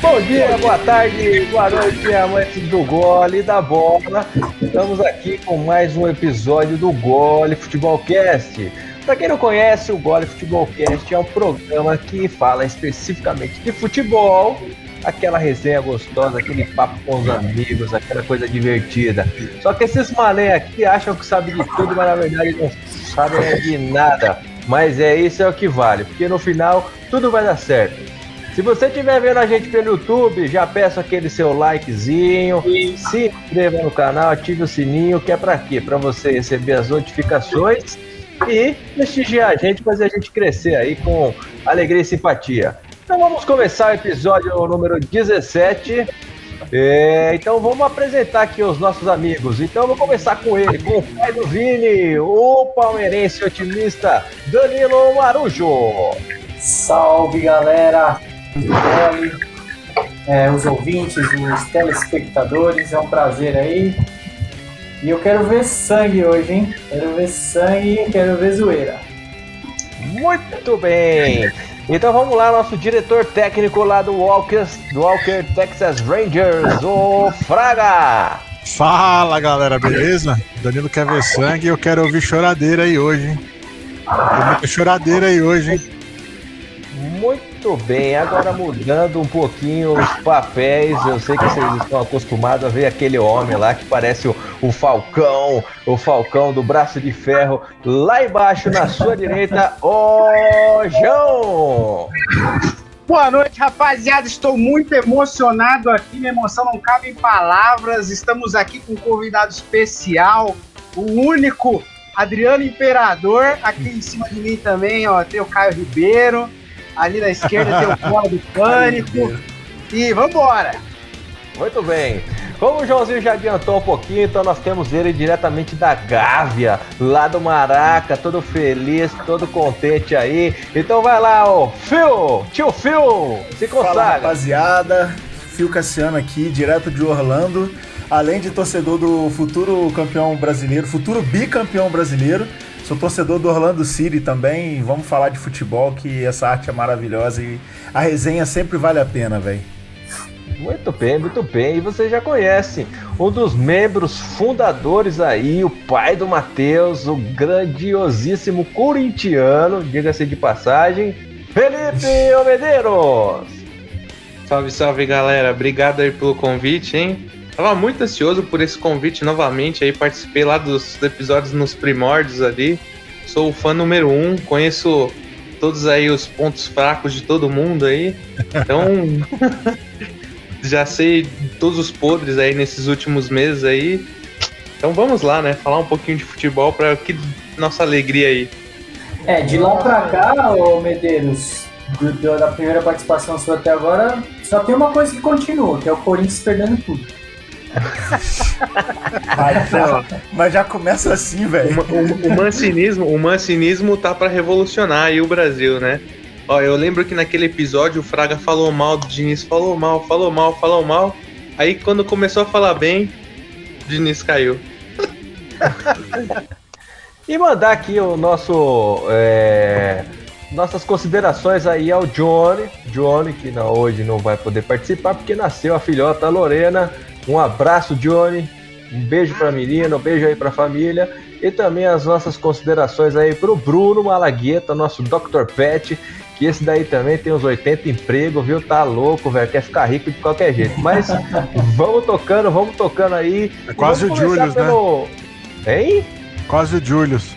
Bom dia, boa tarde, boa noite, amantes do gole da bola. Estamos aqui com mais um episódio do Gole Futebol Cast. Para quem não conhece, o Gole Futebol Cast é um programa que fala especificamente de futebol, aquela resenha gostosa, aquele papo com os amigos, aquela coisa divertida. Só que esses mané aqui acham que sabem de tudo, mas na verdade não sabem de nada. Mas é isso é o que vale, porque no final tudo vai dar certo. Se você estiver vendo a gente pelo YouTube, já peço aquele seu likezinho, se inscreva no canal, ative o sininho, que é para quê? Para você receber as notificações e prestigiar a gente, fazer a gente crescer aí com alegria e simpatia. Então vamos começar o episódio número 17. É, então vamos apresentar aqui os nossos amigos. Então eu vou começar com ele, com o pai do Vini, o palmeirense otimista Danilo Marujo. Salve galera! é, os ouvintes, os telespectadores, é um prazer aí. E eu quero ver sangue hoje, hein? Quero ver sangue e quero ver zoeira. Muito bem! Então vamos lá, nosso diretor técnico lá do Walker, do Walker Texas Rangers, o Fraga! Fala galera, beleza? Danilo quer ver sangue e eu quero ouvir choradeira aí hoje, hein? Tem muita choradeira aí hoje, hein? Muito bem, agora mudando um pouquinho os papéis, eu sei que vocês estão acostumados a ver aquele homem lá que parece o, o Falcão, o Falcão do braço de ferro, lá embaixo na sua direita, o João! Boa noite, rapaziada. Estou muito emocionado aqui. Minha emoção não cabe em palavras. Estamos aqui com um convidado especial, o único Adriano Imperador. Aqui em cima de mim também, ó, tem o Caio Ribeiro. Ali na esquerda tem o Bola do Pânico. E vambora! Muito bem. Como o Joãozinho já adiantou um pouquinho, então nós temos ele diretamente da Gávea, lá do Maraca, todo feliz, todo contente aí. Então vai lá, ô Phil, tio Phil, se consagra. Fala rapaziada, Phil Cassiano aqui, direto de Orlando. Além de torcedor do futuro campeão brasileiro, futuro bicampeão brasileiro, Sou torcedor do Orlando City também. Vamos falar de futebol, que essa arte é maravilhosa e a resenha sempre vale a pena, velho. Muito bem, muito bem. E você já conhece um dos membros fundadores aí, o pai do Matheus, o grandiosíssimo corintiano, diga-se de passagem, Felipe Medeiros. Salve, salve galera. Obrigado aí pelo convite, hein? Tava muito ansioso por esse convite novamente, aí participei lá dos episódios nos primórdios ali. Sou o fã número um, conheço todos aí os pontos fracos de todo mundo aí. Então, já sei todos os podres aí nesses últimos meses aí. Então vamos lá, né? Falar um pouquinho de futebol para que nossa alegria aí. É, de lá pra cá, ô Medeiros, do, do, da primeira participação sua até agora, só tem uma coisa que continua, que é o Corinthians perdendo tudo. Mas já começa assim, velho. O, o, o, mancinismo, o mancinismo tá para revolucionar aí o Brasil, né? Ó, eu lembro que naquele episódio o Fraga falou mal do Diniz, falou mal, falou mal, falou mal. Aí quando começou a falar bem, o Diniz caiu. e mandar aqui o nosso. É, nossas considerações aí ao Johnny. Johnny, que não, hoje não vai poder participar porque nasceu a filhota Lorena. Um abraço, Johnny. Um beijo pra menina, um beijo aí pra família. E também as nossas considerações aí pro Bruno Malagueta, nosso Dr. Pet, que esse daí também tem uns 80 empregos, viu? Tá louco, velho. Quer ficar rico de qualquer jeito. Mas vamos tocando, vamos tocando aí. É quase o Julius, pelo... né? Hein? Quase o Julius.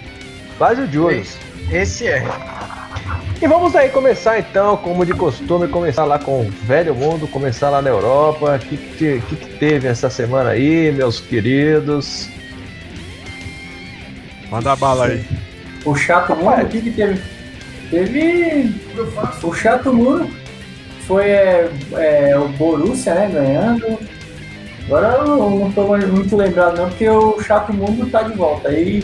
Quase o Julius. Esse é. E vamos aí começar então, como de costume, começar lá com o velho mundo, começar lá na Europa. O que, que, que, teve essa semana aí, meus queridos? Manda a bala aí. O chato mundo, o que, que teve? Teve. O chato muro foi é, é, o Borussia, né, ganhando. Agora eu não tô muito lembrado não, porque o chato mundo tá de volta. Aí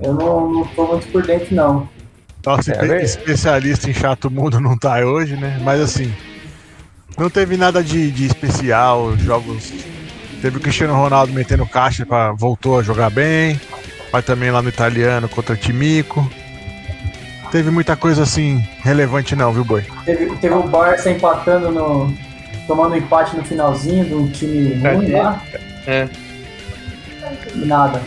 eu não, não tô muito por dentro não. Nosso É especialista em chato mundo não tá hoje, né? Mas assim, não teve nada de, de especial, jogos. Teve o Cristiano Ronaldo metendo caixa, pra, voltou a jogar bem. Vai também lá no italiano contra Timico. Teve muita coisa assim relevante não, viu, Boi? Teve, teve o Barça empatando no. tomando empate no finalzinho de um time ruim lá. É. Nada.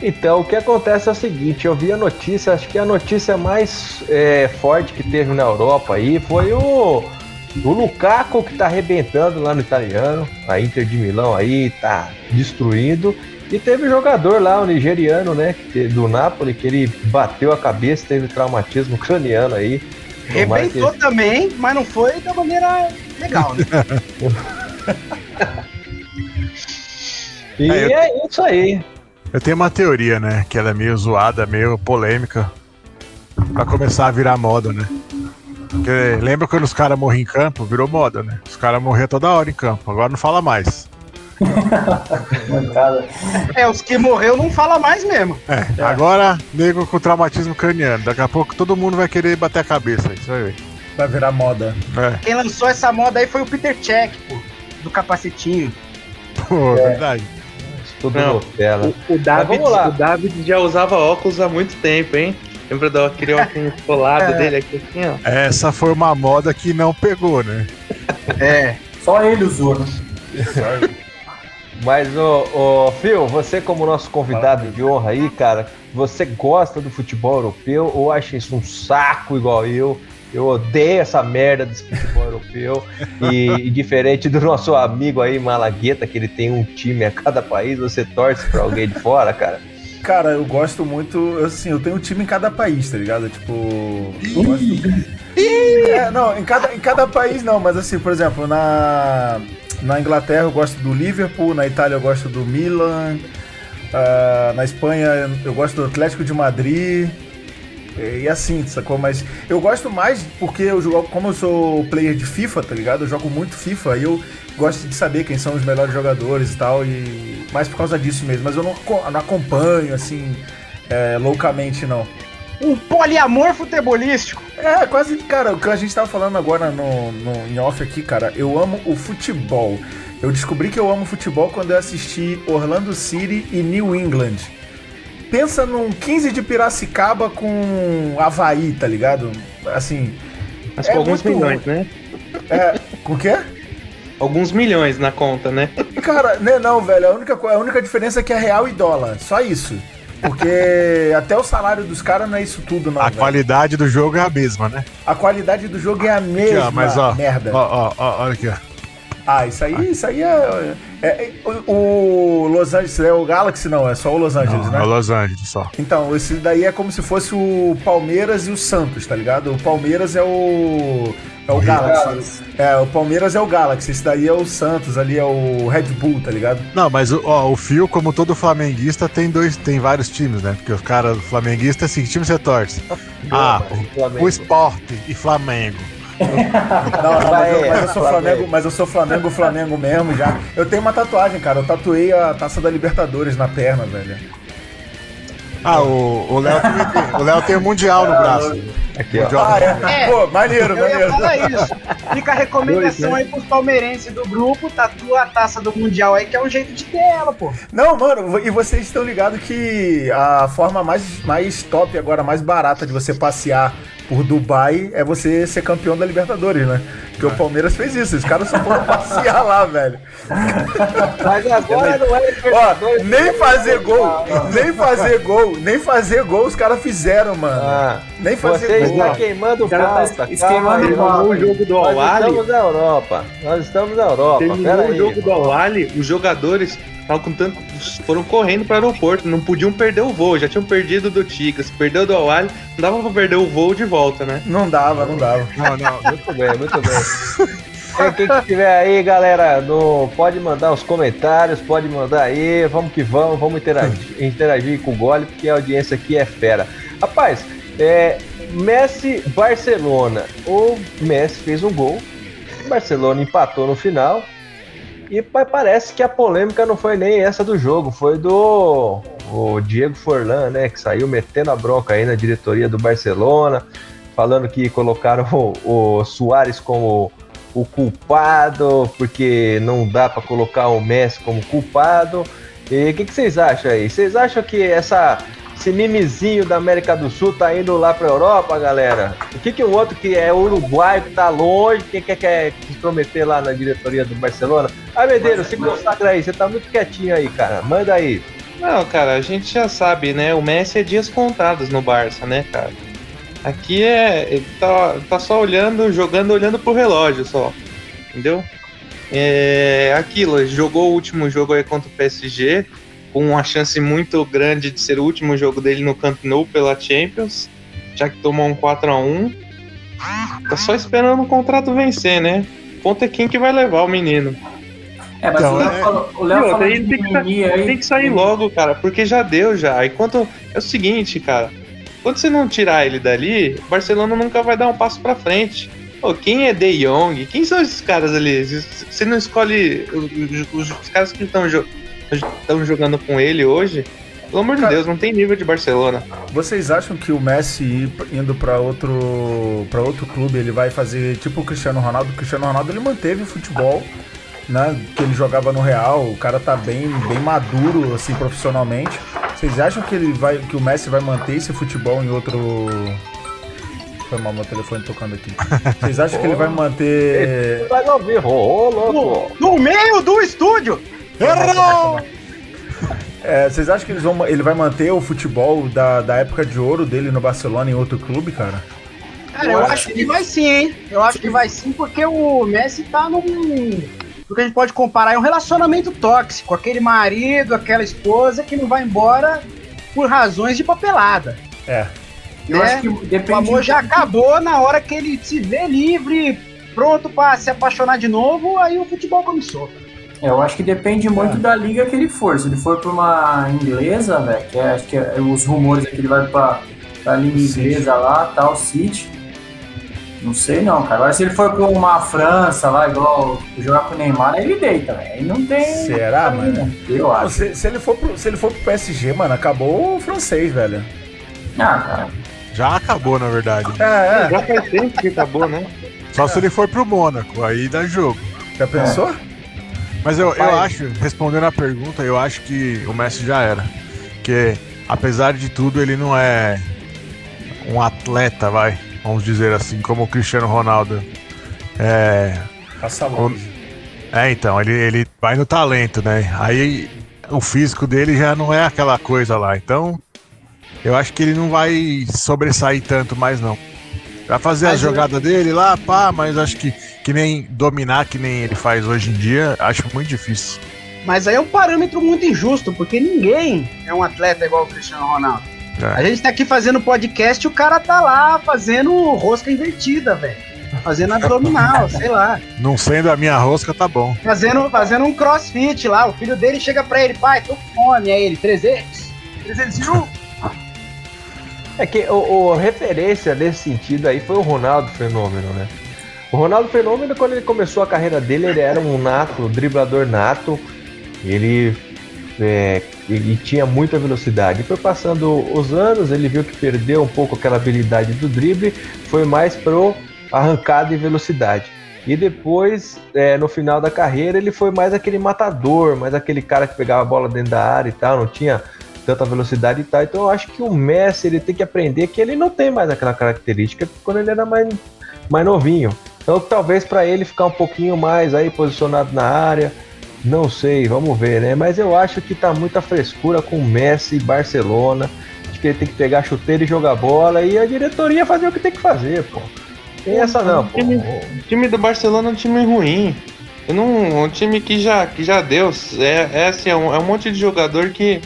Então, o que acontece é o seguinte, eu vi a notícia, acho que a notícia mais é, forte que teve na Europa aí foi o, o Lukaku que tá arrebentando lá no italiano, a Inter de Milão aí tá destruindo. E teve um jogador lá, o nigeriano, né, do Napoli, que ele bateu a cabeça, teve traumatismo craniano aí. Tomara que- Rebentou também, mas não foi da maneira legal, né? E É, eu- é isso aí. Eu tenho uma teoria, né? Que ela é meio zoada, meio polêmica. Pra começar a virar moda, né? Porque lembra quando os caras morriam em campo? Virou moda, né? Os caras morriam toda hora em campo. Agora não fala mais. É, os que morreu não fala mais mesmo. É, agora, nego com traumatismo craniano. Daqui a pouco todo mundo vai querer bater a cabeça. Isso vai ver. Vai virar moda. É, Quem lançou essa moda aí foi o Peter Check, pô, do capacetinho. pô, verdade. Tudo Não. Nutella. O, o David, vamos lá. o David já usava óculos há muito tempo, hein? Lembra daquele óculos colado dele aqui assim, ó? Essa foi uma moda que não pegou, né? É. Só ele usou, né? Mas, ô, ô, Phil, você como nosso convidado de honra aí, cara, você gosta do futebol europeu ou acha isso um saco igual eu? Eu odeio essa merda desse futebol europeu. E, e diferente do nosso amigo aí, Malagueta, que ele tem um time a cada país, você torce pra alguém de fora, cara? Cara, eu gosto muito, assim, eu tenho um time em cada país, tá ligado? Tipo. eu gosto- É, não, em cada, em cada país não, mas assim, por exemplo, na, na Inglaterra eu gosto do Liverpool, na Itália eu gosto do Milan, ah, na Espanha eu gosto do Atlético de Madrid. E e assim, sacou? Mas eu gosto mais porque eu jogo, como eu sou player de FIFA, tá ligado? Eu jogo muito FIFA e eu gosto de saber quem são os melhores jogadores e tal, e mais por causa disso mesmo. Mas eu não, não acompanho, assim, é, loucamente, não. Um poliamor futebolístico. É, quase, cara, o que a gente tava falando agora no, no, em off aqui, cara, eu amo o futebol. Eu descobri que eu amo futebol quando eu assisti Orlando City e New England. Pensa num 15 de Piracicaba com Havaí, tá ligado? Assim, Mas É com alguns muito milhões, né? é. Com o quê? Alguns milhões na conta, né? Cara, né, não, velho. A única, a única diferença é que é real e dólar. Só isso. Porque até o salário dos caras não é isso tudo, não. A velho. qualidade do jogo é a mesma, né? A qualidade do jogo é a Aqui, mesma. ó, mas ó, merda. ó, ó, ó, olha aqui, ó. Ah, isso aí, isso aí é. É- o, o Los Angeles é o Galaxy, não, é só o Los Angeles, Não, né? é Los Angeles só. Então, esse daí é como se fosse o Palmeiras e o Santos, tá ligado? O Palmeiras é o. É o Galaxy. É, o Palmeiras é o Galaxy, esse daí é o Santos, ali é o Red Bull, tá ligado? Não, mas o- ó, o Fio, como todo flamenguista, tem dois, tem vários times, né? Porque os caras flamenguistas, assim, que time você torce? Ah, o Esporte e Flamengo. Não, não, mas, eu, mas eu sou Flamengo. Flamengo, mas eu sou Flamengo, Flamengo mesmo já. Eu tenho uma tatuagem, cara. Eu tatuei a taça da Libertadores na perna, velho. Ah, o o Léo tem. O Léo tem o Mundial no braço. Aqui, ó. Ah, é? É. Pô, maneiro, Eu ia maneiro. falar isso. Fica a recomendação aí pros palmeirenses do grupo, tatua a taça do Mundial aí, que é um jeito de ter ela, pô. Não, mano, e vocês estão ligados que a forma mais, mais top agora, mais barata de você passear por Dubai é você ser campeão da Libertadores, né? Porque o Palmeiras fez isso, os caras só foram passear lá, velho. Mas agora não é Ó, nem fazer gol, nem fazer gol, nem fazer gol os caras fizeram, mano. Ah, Nem fazer você gol. está queimando O cara tá pauta. esquemando o jogo do Nós estamos na Europa. Nós estamos na Europa. Terminou Pera o aí. jogo do Al-Ali, os jogadores com tanto, foram correndo para o aeroporto, não podiam perder o voo, já tinham perdido do Tigres, perdeu do Al-Ali, não dava para perder o voo de volta, né? Não dava, não dava. Não, não. Muito bem, muito bem. É, quem que tiver aí, galera, no, pode mandar os comentários, pode mandar aí, vamos que vamos, vamos interagir, interagir com o Gole, porque a audiência aqui é fera. Rapaz, é, Messi Barcelona, o Messi fez um gol, o Barcelona empatou no final, E parece que a polêmica não foi nem essa do jogo, foi do o Diego Forlan, né? Que saiu metendo a bronca aí na diretoria do Barcelona, falando que colocaram o, o Soares como o culpado, porque não dá para colocar o Messi como culpado. E o que, que, vocês acham aí? Vocês acham que essa, esse mimizinho da América do Sul tá indo lá pra Europa, galera? O que, que o outro que é uruguaio, que tá longe, quem quer, quer se prometer lá na diretoria do Barcelona? Ah, Medeiros, se consagra aí, você tá muito quietinho aí, cara. Manda aí. Não, cara, a gente já sabe, né? O Messi é dias contados no Barça, né, cara? Aqui é. Ele tá, tá só olhando, jogando, olhando pro relógio só. Entendeu? É aquilo, jogou o último jogo aí contra o PSG, com uma chance muito grande de ser o último jogo dele no Camp Nou pela Champions, já que tomou um 4 a 1 Tá só esperando o contrato vencer, né? O ponto é quem que vai levar o menino. É, mas então, o Léo é... falou, o Léo falou tem, que, aí... tem que sair logo, cara, porque já deu já. Enquanto é o seguinte, cara, quando você não tirar ele dali, o Barcelona nunca vai dar um passo para frente. Pô, quem é De Jong? Quem são esses caras ali? Você não escolhe os, os, os caras que estão jo jogando com ele hoje? Pelo amor de Deus, não tem nível de Barcelona. Vocês acham que o Messi indo para outro para outro clube, ele vai fazer tipo o Cristiano Ronaldo? O Cristiano Ronaldo ele manteve o futebol, né, que ele jogava no Real. O cara tá bem bem maduro assim profissionalmente. Vocês acham que ele vai que o Messi vai manter esse futebol em outro foi mal meu telefone tocando aqui. Vocês acham que ele vai manter. Vai ouvir! No, no meio do estúdio! Errou! É, vocês acham que eles vão, ele vai manter o futebol da, da época de ouro dele no Barcelona em outro clube, cara? Cara, eu, acho que vai sim, hein? Eu acho que vai sim, porque o Messi tá num. O que a gente pode comparar é um relacionamento tóxico. Aquele marido, aquela esposa que não vai embora por razões de papelada. É. Eu acho que depende. O amor já acabou na hora que ele se vê livre, pronto para se apaixonar de novo, aí o futebol começou. É, eu acho que depende muito é. da liga que ele for. Se ele for para uma inglesa, velho, que é, acho que é, os rumores é que ele vai para a liga inglesa lá, tal, City. Não sei não, cara. Agora se ele for para uma França lá, igual jogar com o Neymar, ele deita, velho. Aí não tem. Será, mano? Eu acho. Se, se, ele for pro, se ele for pro PSG, mano, acabou o francês, velho. Ah, cara. Já acabou, na verdade. É, é. Já faz tempo que acabou, né? Só é. se ele for pro Mônaco, aí dá jogo. Já pensou? Mas eu, eu acho, respondendo a pergunta, eu acho que o Messi já era. Porque, apesar de tudo, ele não é um atleta, vai, vamos dizer assim, como o Cristiano Ronaldo. É. Passa longe. É, então, ele, ele vai no talento, né? Aí o físico dele já não é aquela coisa lá. Então, eu acho que ele não vai sobressair tanto mais, não. Vai fazer a jogada dele lá, pá, mas acho que, que nem dominar que nem ele faz hoje em dia, acho muito difícil. Mas aí é um parâmetro muito injusto, porque ninguém é um atleta igual o Cristiano Ronaldo. É. A gente tá aqui fazendo podcast e o cara tá lá fazendo rosca invertida, velho. Fazendo abdominal, sei lá. Não sendo a minha rosca, tá bom. Fazendo, fazendo um crossfit lá. O filho dele chega pra ele, pai, tô com fome. Aí ele, 300? 301? É que o, o, referência nesse sentido aí foi o Ronaldo Fenômeno, né? O Ronaldo Fenômeno, quando ele começou a carreira dele, ele era um nato, driblador nato. Ele, é, ele tinha muita velocidade. E foi passando os anos, ele viu que perdeu um pouco aquela habilidade do drible, foi mais pro arrancada e velocidade. E depois, é, no final da carreira, ele foi mais aquele matador, mais aquele cara que pegava a bola dentro da área e tal, não tinha tanta velocidade e tal. Então eu acho que o Messi ele tem que aprender que ele não tem mais aquela característica quando ele era mais, mais novinho. Então talvez para ele ficar um pouquinho mais aí posicionado na área, não sei, vamos ver, né? Mas eu acho que tá muita frescura com o Messi e Barcelona. Acho que ele tem que pegar a chuteira e jogar bola e a diretoria fazer o que tem que fazer, pô. Tem essa não, pô. O time, o time do Barcelona é um time ruim. Eu não, um time que já, que já deu. É, é, assim, é, um, é um monte de jogador que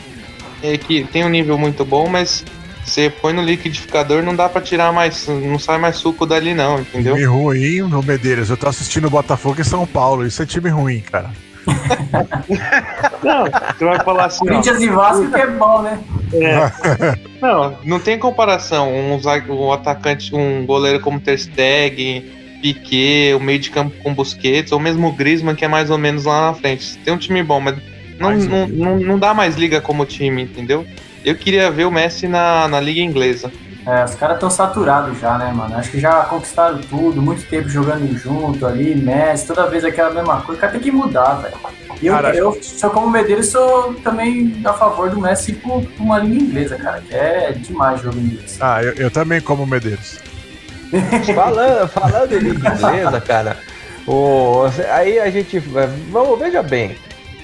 é que tem um nível muito bom, mas você põe no liquidificador, não dá para tirar mais, não sai mais suco dali não, entendeu? Time ruim, no Medeiros. Eu tô assistindo Botafogo em São Paulo, isso é time ruim, cara. não, você vai falar assim. Corinthians e Vasco que é bom, né? É. Não, não tem comparação. Um, um atacante, um goleiro como Ter Stegen, Piquet, o meio de campo com Busquets, ou mesmo o Griezmann, que é mais ou menos lá na frente. Tem um time bom, mas não, não, não, não dá mais liga como time, entendeu? Eu queria ver o Messi na, na liga inglesa. É, os caras estão saturados já, né, mano? Acho que já conquistaram tudo, muito tempo jogando junto ali, Messi, toda vez aquela mesma coisa. O cara tem que mudar, velho. E eu, Cara, eu, só como Medeiros, sou também a favor do Messi ir pra uma língua inglesa, cara, que é demais jogo inglês. Ah, eu, eu também como Medeiros. Falando, falando em língua inglesa, cara, o, aí a gente. Vamos, veja bem.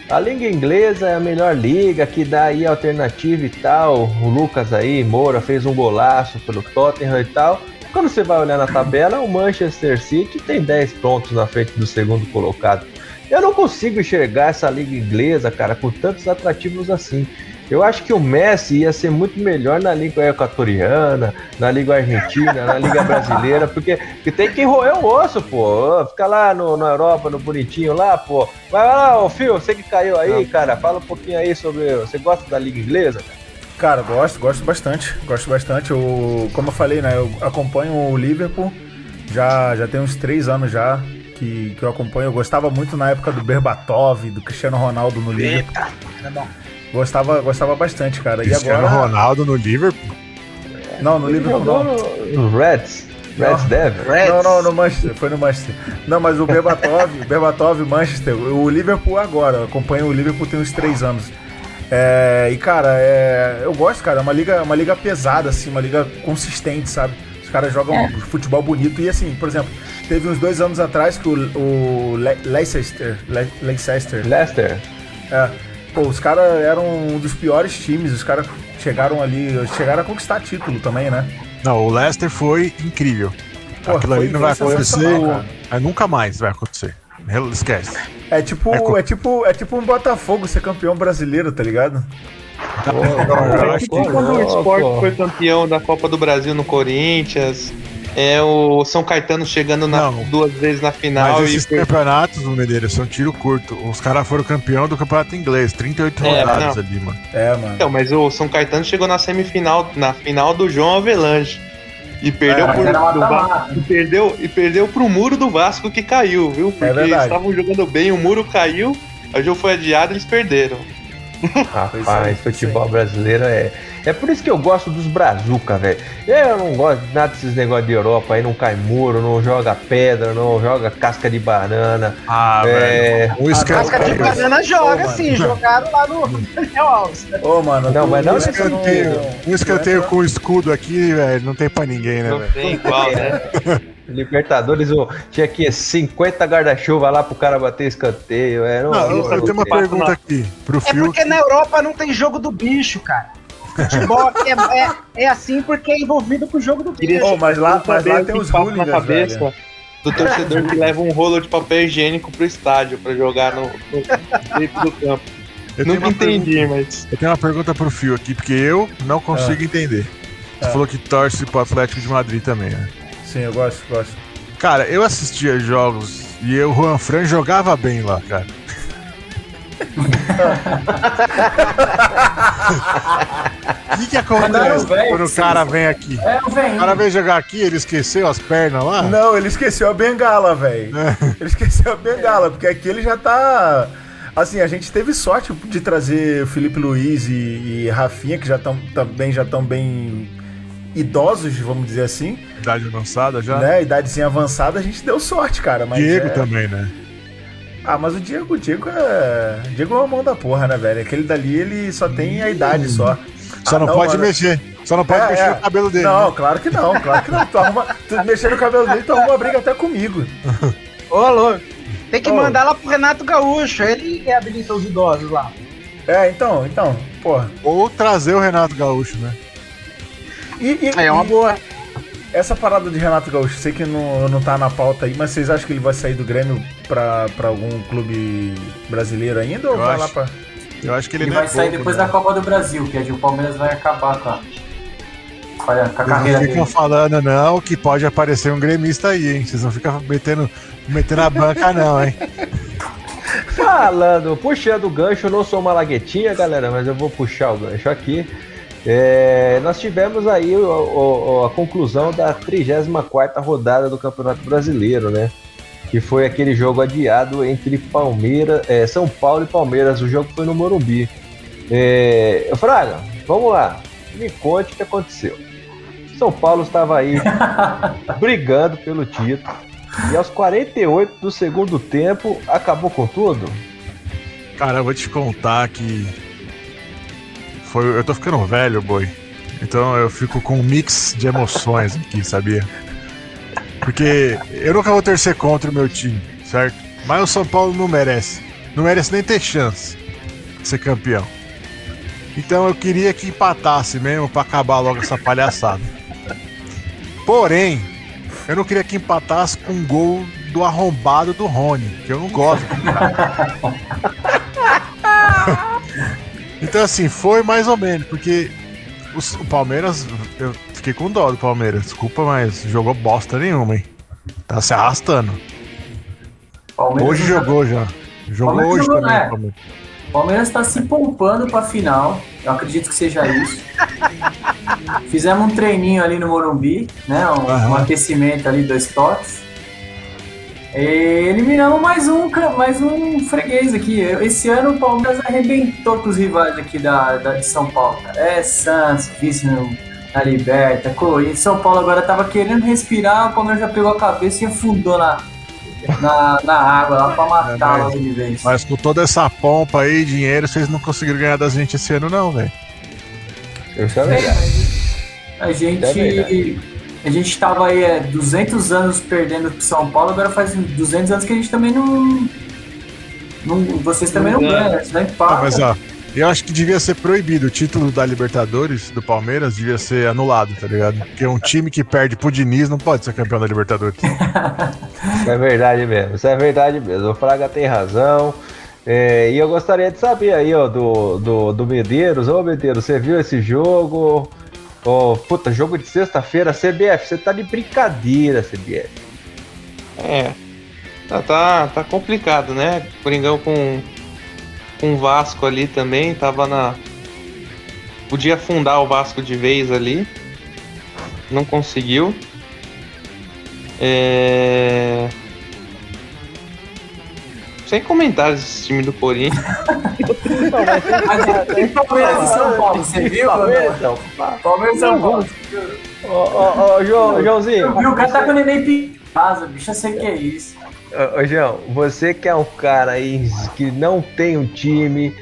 A língua inglesa é a melhor liga, que dá aí alternativa e tal. O Lucas aí, Moura, fez um golaço pelo Tottenham e tal. Quando você vai olhar na tabela, o Manchester City tem 10 pontos na frente do segundo colocado. Eu não consigo enxergar essa liga inglesa, cara, com tantos atrativos assim. Eu acho que o Messi ia ser muito melhor na Liga Equatoriana, na Liga Argentina, na Liga Brasileira, porque, porque tem que roer o osso, pô. Fica lá no, na Europa, no bonitinho lá, pô. Vai lá, ô Fio, você que caiu aí, cara, fala um pouquinho aí sobre. Você gosta da Liga Inglesa? Cara, gosto, gosto bastante. Gosto bastante. Eu, como eu falei, né? Eu acompanho o Liverpool já, já tem uns três anos já que, que eu acompanho. Eu gostava muito na época do Berbatov, do Cristiano Ronaldo no Liverpool. É bom. Gostava, gostava bastante, cara. Cristiano e agora. Ronaldo no Liverpool. Não, no Liverpool não. no, Reds. Reds Não. Devil. Não, não, no Manchester, foi no Manchester. Não, mas o Berbatov, Berbatov, Manchester, o Liverpool agora, eu acompanho o Liverpool tem uns três anos. É, e cara, é, eu gosto, cara, é uma liga, uma liga pesada, assim, uma liga consistente, sabe? Os caras jogam É. futebol bonito e assim, por exemplo, teve uns dois anos atrás que o, o Le- Leicester, Le- Leicester, Leicester. é, pô, os caras eram um dos piores times, os caras chegaram ali, chegaram a conquistar título também, né? Não, o Leicester foi incrível. Pô, Aquilo foi- ali não vai acontecer. Aí nunca mais vai acontecer. Esquece. É tipo, É é, tipo, é tipo um Botafogo ser campeão brasileiro, tá ligado? Eu acho que- quando o esporte foi campeão da Copa do Brasil no Corinthians, é o São Caetano chegando na- duas vezes na final Mas e esses campeonatos, o Medeiros, são tiro curto. Os caras foram campeão do campeonato inglês, 38 É, rodadas não. ali, mano. É, mano. Então, mas o São Caetano chegou na semifinal, na final do João Avelange. E perdeu É, por Vasco, e perdeu e perdeu pro muro do Vasco que caiu, viu? Porque eles verdade. estavam jogando bem, o muro caiu, o jogo foi adiado, eles perderam. Rapaz, é, futebol brasileiro é. É por isso que eu gosto dos Brazuca, velho. Eu não gosto de nada desses negócios de Europa aí, não cai muro, não joga pedra, não joga casca de banana. Ah, É, velho. O escan- Casca de banana joga, Ô, sim. Jogaram lá no Daniel Alves. Ô, mano. Não, mas não entra no- escanteio. Um escanteio com o escudo aqui, velho, não tem pra ninguém, né, Não velho? tem igual, né? Libertadores, ô, tinha que 50 guarda-chuva lá pro cara bater escanteio. Era um- Não, eu, eu tenho uma pergunta aqui pro É Phil. porque na Europa não tem jogo do bicho, cara. Futebol aqui é, é, é assim porque é envolvido com o jogo do bicho. Ô, mas lá, mas lá tem os passa na hooligans, cabeça velho. do torcedor que leva um rolo de papel higiênico pro estádio pra jogar no, no dentro do campo. Eu tenho, Nunca uma entendi, pergunta, mas. eu tenho uma pergunta pro Phil aqui, porque eu não consigo entender. Você Ah. falou que torce pro Atlético de Madrid também, né? Sim, eu gosto, gosto. Cara, eu assistia jogos e eu, o Juan Fran jogava bem lá, cara. O que, que acontece quando o sim. cara vem aqui? É, O vem. cara veio jogar aqui, ele esqueceu as pernas lá? Não, ele esqueceu a bengala, velho. Ele esqueceu a bengala, porque aqui ele já tá. Assim, a gente teve sorte de trazer o Felipe Luiz e, e Rafinha, que já estão também já estão bem idosos, vamos dizer assim, Idade avançada já? né? Idadezinha avançada, a gente deu sorte, cara. Mas Diego é- também, né? Ah, mas o Diego, o Diego é. o Diego é uma mão da porra, né, velho? Aquele dali, ele só tem a idade só. Só Ah, não, pode mano. mexer. Só não pode É, mexer é. no cabelo dele. Não, né? claro que não, claro que não. Tu, arruma, tu mexer no cabelo dele, tu arruma briga até comigo. Ô, louco. Tem que Ô. mandar lá pro Renato Gaúcho. Ele reabilita os idosos lá. É, então, então, porra. Ou trazer o Renato Gaúcho, né? E, e- É uma e boa. essa parada de Renato Gaúcho, sei que não, não tá na pauta aí, mas vocês acham que ele vai sair do Grêmio pra, pra algum clube brasileiro ainda? Ou Eu vai acho. lá pra. Eu acho que ele, Ele vai é sair pouco, depois né? da Copa do Brasil, que é de o Palmeiras vai acabar com a, com a, com a Vocês carreira não ficam dele. falando, não, que pode aparecer um gremista aí, hein? Vocês não ficam metendo, metendo a banca, não, hein? Falando, puxando o gancho, eu não sou uma laguetinha, galera, mas eu vou puxar o gancho aqui. É, nós tivemos aí o, o, a conclusão da 34 rodada do Campeonato Brasileiro, né? Que foi aquele jogo adiado entre Palmeiras, é, São Paulo e Palmeiras. O jogo foi no Morumbi. É, Fraga, vamos lá. Me conte o que aconteceu. São Paulo estava aí brigando pelo título. E aos 48 do segundo tempo, acabou com tudo? Cara, eu vou te contar que foi, eu tô ficando velho, boi. Então eu fico com um mix de emoções aqui, sabia? Porque eu nunca vou torcer contra o meu time, certo? Mas o São Paulo não merece. Não merece nem ter chance de ser campeão. Então eu queria que empatasse mesmo para acabar logo essa palhaçada. Porém, eu não queria que empatasse com um gol do arrombado do Rony, que eu não gosto. Então, assim, foi mais ou menos, porque o, o, Palmeiras, eu fiquei com dó do Palmeiras, desculpa, mas jogou bosta nenhuma, hein? Tá se arrastando. Palmeiras hoje jogou já. Jogou Palmeiras hoje jogou, também. É. Palmeiras. Palmeiras tá se poupando pra final, eu acredito que seja isso. Fizemos um treininho ali no Morumbi, né? Um, uhum. um aquecimento ali, dois toques. Eliminamos mais um, mais um freguês aqui. Esse ano o Palmeiras arrebentou com os rivais aqui da, da de São Paulo. Cara. É Santos, vice na Liberta, Corinthians. São Paulo agora tava querendo respirar, o Palmeiras já pegou a cabeça e afundou na, na, na água lá pra matar é, de vez. Mas com toda essa pompa aí, dinheiro, vocês não conseguiram ganhar da gente esse ano, não, velho. Isso é verdade. A gente. É a gente estava aí é, 200 anos perdendo pro São Paulo, agora faz 200 anos que a gente também não. não vocês também não, ganham, né? não empata. Ah, mas ó, eu acho que devia ser proibido o título da Libertadores do Palmeiras, devia ser anulado, tá ligado? Porque um time que perde pro Diniz não pode ser campeão da Libertadores. isso é verdade mesmo, isso é verdade mesmo. O Fraga tem razão. É, e eu gostaria de saber aí, ó, do, do, do Medeiros. Ô, Medeiros, você viu esse jogo? Oh, puta, jogo de sexta-feira, CBF, você tá de brincadeira, CBF. É. Tá, tá, tá complicado, né? Coringão com com o Vasco ali também, tava na podia afundar o Vasco de vez ali. Não conseguiu. É... Sem comentários esse time do Corinthians. Mas Palmeiras e São Paulo, você viu? Palmeiras e São Paulo. Ô, Joãozinho. O cara tá com o neném em casa, bicho, eu sei que é isso. Ô, João, você que é um cara aí que não tem um time,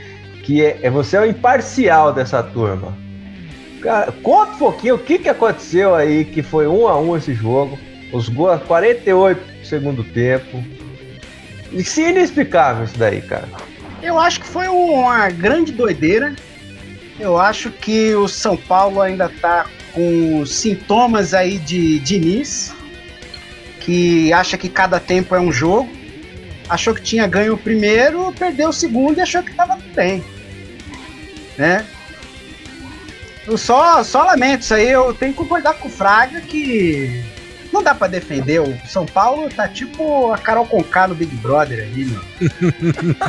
que é, é você é o imparcial dessa turma. Cara, conta um pouquinho o que, que aconteceu aí, que foi um a um esse jogo. Os gols 48 segundo tempo. Isso é inexplicável isso daí, cara. Eu acho que foi uma grande doideira. Eu acho que o São Paulo ainda tá com sintomas aí de Diniz, que acha que cada tempo é um jogo. Achou que tinha ganho o primeiro, perdeu o segundo e achou que tava bem. Né? Eu só, só lamento isso aí, eu tenho que concordar com o Fraga que não dá para defender. O São Paulo tá tipo a Carol Conká no Big Brother ali, meu.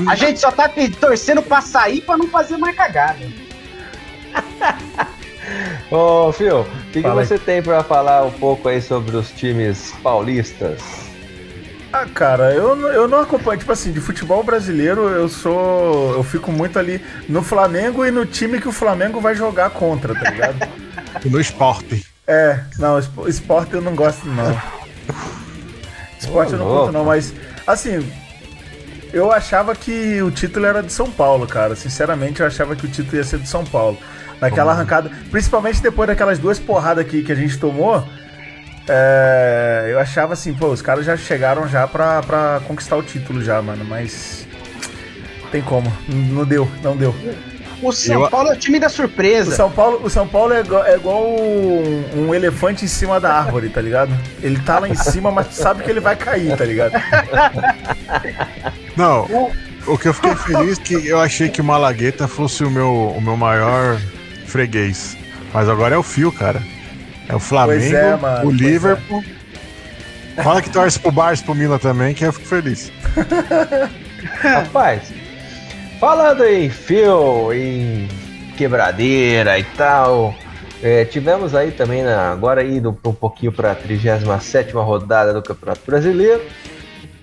A gente só tá torcendo pra sair pra não fazer mais cagada. Ô, Fio, o que, que, você tem para falar um pouco aí sobre os times paulistas? Ah, cara, eu, eu não acompanho, tipo assim, de futebol brasileiro eu sou. Eu fico muito ali no Flamengo e no time que o Flamengo vai jogar contra, tá ligado? no esporte. É, não, esporte eu não gosto não. Esporte oh, eu não gosto não, mas assim, eu achava que o título era de São Paulo, cara. Sinceramente, eu achava que o título ia ser de São Paulo. Naquela arrancada, principalmente depois daquelas duas porradas aqui que a gente tomou, é, eu achava assim, pô, os caras já chegaram já pra, pra conquistar o título já, mano, mas tem como, não deu, não deu. O São eu... Paulo é o time da surpresa. O São Paulo, o São Paulo é igual, é igual um, um, elefante em cima da árvore, tá ligado? Ele tá lá em cima, mas sabe que ele vai cair, tá ligado? Não, o que eu fiquei feliz é que eu achei que o Malagueta fosse o meu, o meu maior freguês. Mas agora é o Fio, cara. É o Flamengo, é, mano, o é. Liverpool. É. Fala que torce pro Barça pro Milan também, que eu fico feliz. Rapaz, Falando em Phil, em quebradeira e tal. É, tivemos aí também, na, agora indo um pouquinho para a 37 rodada do Campeonato Brasileiro.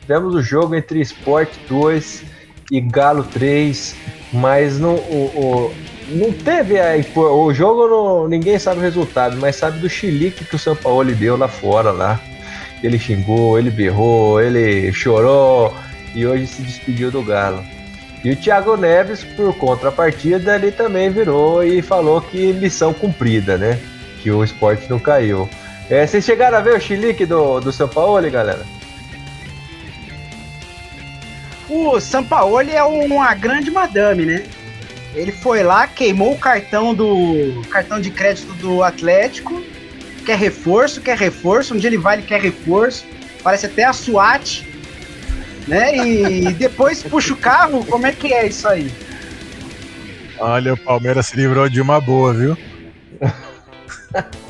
Tivemos o jogo entre Sport 2 e Galo 3, mas não, o, o não teve a, o jogo, não, ninguém sabe o resultado, mas sabe do chilique que o São Paulo deu lá fora lá. Ele xingou, ele berrou, ele chorou e hoje se despediu do Galo. E o Thiago Neves, por contrapartida, ele também virou e falou que missão cumprida, né? Que o esporte não caiu. É, vocês chegaram a ver o chilique do, do São Paulo, galera? O Sampaoli é uma grande madame, né? Ele foi lá, queimou o cartão do cartão de crédito do Atlético, quer reforço, quer reforço, onde ele vai ele quer reforço, parece até a SWAT, né? E depois puxa o carro, como é que é isso aí? Olha, o Palmeiras se livrou de uma boa, viu?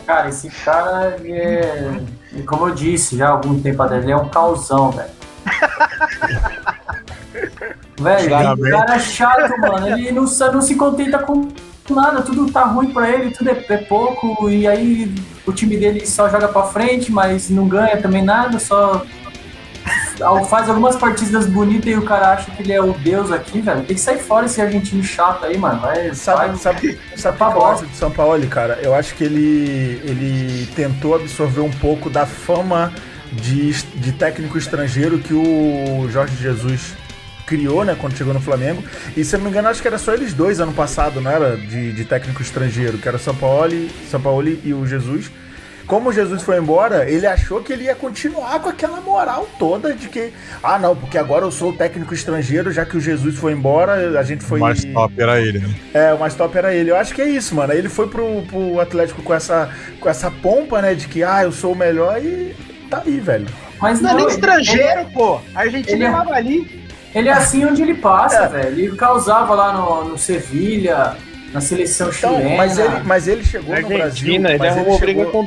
Cara, esse cara é. Como eu disse já há algum tempo atrás, ele é um causão, velho. velho, o cara é chato, mano. Ele não, não se contenta com nada, tudo tá ruim pra ele, tudo é, é pouco, e aí o time dele só joga pra frente, mas não ganha também nada, só faz algumas partidas bonitas e o cara acha que ele é o deus aqui, velho. Tem que sair fora esse argentino chato aí, mano. Vai, sabe, vai, sabe, sabe pra gosta de São Paulo, cara? Eu acho que ele, ele tentou absorver um pouco da fama de, de técnico estrangeiro que o Jorge Jesus criou, né, quando chegou no Flamengo. E se eu não me engano, acho que era só eles dois ano passado, não era? De, de técnico estrangeiro, que era São Paulo, São Paulo e o Jesus. Como Jesus foi embora, ele achou que ele ia continuar com aquela moral toda de que, ah, não, porque agora eu sou o técnico estrangeiro, já que o Jesus foi embora, a gente foi. O mais top era ele, né? É, o mais top era ele. Eu acho que é isso, mano. Ele foi pro, pro Atlético com essa, com essa pompa, né, de que, ah, eu sou o melhor e tá aí, velho. Mas não, não é nem estrangeiro, ele, pô. A Argentina ele, é ali. Ele é assim onde ele passa, é. velho. Ele causava lá no, no Sevilha, na seleção então, chilena. Mas ele, mas ele chegou no Brasil. Ele arrumou briga com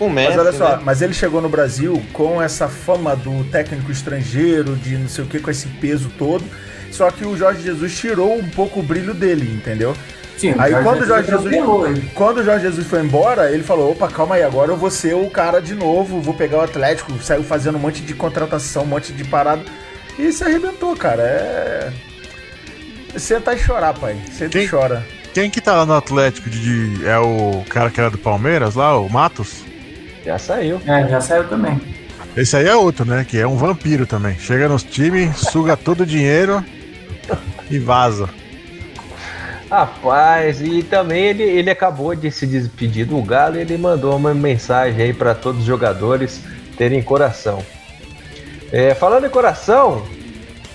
o mas olha só, né? mas ele chegou no Brasil com essa fama do técnico estrangeiro, de não sei o que, com esse peso todo. Só que o Jorge Jesus tirou um pouco o brilho dele, entendeu? Sim, aí quando o Jorge Jesus, quando o Jorge Jesus foi embora, ele falou: opa, calma aí, agora eu vou ser o cara de novo, vou pegar o Atlético, saiu fazendo um monte de contratação, um monte de parada. E se arrebentou, cara. É. Senta e chorar, pai. Senta quem, e chora. Quem que tá lá no Atlético de, de, É o cara que era do Palmeiras lá, o Matos? Já saiu. É, já saiu também. Esse aí é outro, né? Que é um vampiro também. Chega nos times, suga todo o dinheiro e vaza. Rapaz, e também ele, ele acabou de se despedir do Galo e ele mandou uma mensagem aí para todos os jogadores terem coração. É, falando em coração,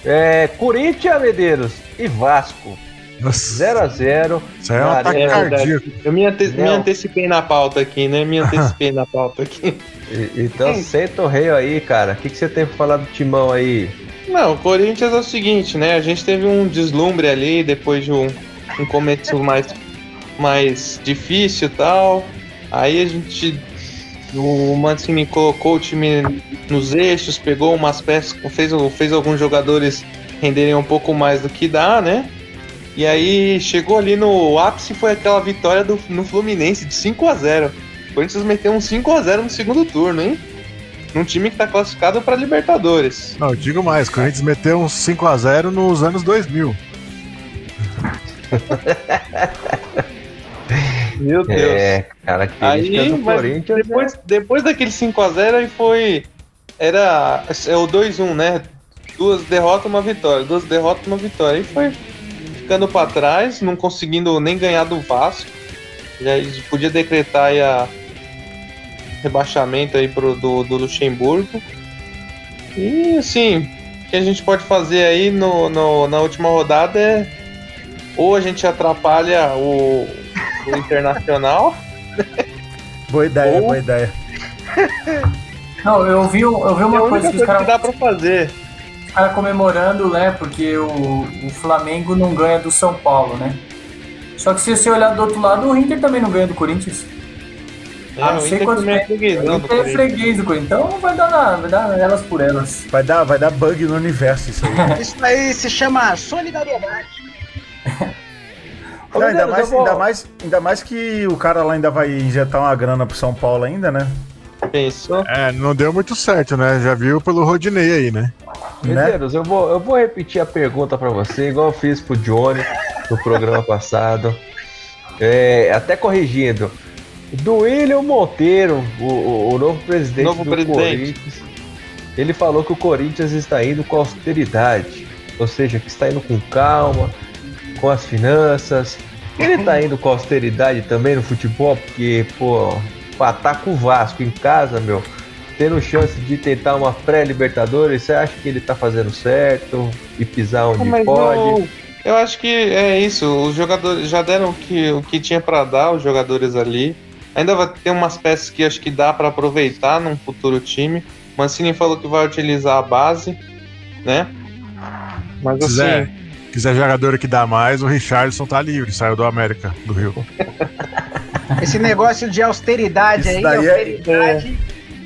é, Corinthians, Medeiros e Vasco 0x0. Isso é um ataque é, cardíaco. Eu me, ante me, antecipei na pauta aqui, né? Me antecipei na pauta aqui. então senta o rei aí, cara. O que, que você tem pra falar do timão aí? Não, o Corinthians é o seguinte, né? A gente teve um deslumbre ali depois de um, um começo mais, mais difícil e tal. Aí a gente. O Mancini colocou o time nos eixos, pegou umas peças, fez, fez alguns jogadores renderem um pouco mais do que dá, né? E aí chegou ali no ápice foi aquela vitória do, no Fluminense de 5 a 0 O Corinthians meteu um 5 a 0 no segundo turno, hein? Num time que tá classificado para Libertadores. Não, eu digo mais, o Corinthians meteu um 5 a 0 nos anos 2000. Meu Deus. É, cara, aí, do Corinthians. Depois, né? depois daquele 5x0 aí foi. Era. É o 2-1, né? Duas derrotas, uma vitória. Duas derrotas, uma vitória. Aí foi ficando para trás, não conseguindo nem ganhar do Vasco. Já podia decretar aí a rebaixamento aí pro, do, do Luxemburgo. E assim, o que a gente pode fazer aí no, no, na última rodada é ou a gente atrapalha o, o Internacional. boa ideia, ou... boa ideia. Não, eu vi, eu vi uma é coisa que, os cara... que dá pra fazer cara comemorando, né? Porque o, o Flamengo não ganha do São Paulo, né? Só que se você olhar do outro lado, o Inter também não ganha do Corinthians. É, ah, não sei quantos é freguês, não, Inter é freguês do Corinthians. Então vai dar, na, vai dar elas por elas. Vai dar, vai dar bug no universo isso aí. isso aí se chama solidariedade. Não, ainda, mais, vou... ainda, mais, ainda mais que o cara lá ainda vai injetar uma grana pro São Paulo ainda, né? Pensou? É, não deu muito certo, né? Já viu pelo Rodinei aí, né? Medeiros, né? eu, vou, eu vou repetir a pergunta para você, igual eu fiz pro Johnny no programa passado. É, até corrigindo. Do William Monteiro, o, o, o novo presidente novo do presidente. Corinthians, ele falou que o Corinthians está indo com austeridade. Ou seja, que está indo com calma, com as finanças. Ele está indo com austeridade também no futebol, porque, pô, com o Vasco em casa, meu, tendo chance de tentar uma pré-Libertadores, você acha que ele tá fazendo certo e pisar onde Mas pode? Não, eu acho que é isso. Os jogadores já deram o que, o que tinha para dar, os jogadores ali. Ainda vai ter umas peças que acho que dá para aproveitar num futuro time. Mancini falou que vai utilizar a base, né? Mas assim. Quiser, quiser jogador que dá mais, o Richardson tá livre, saiu do América, do Rio. Esse negócio de austeridade Isso aí, austeridade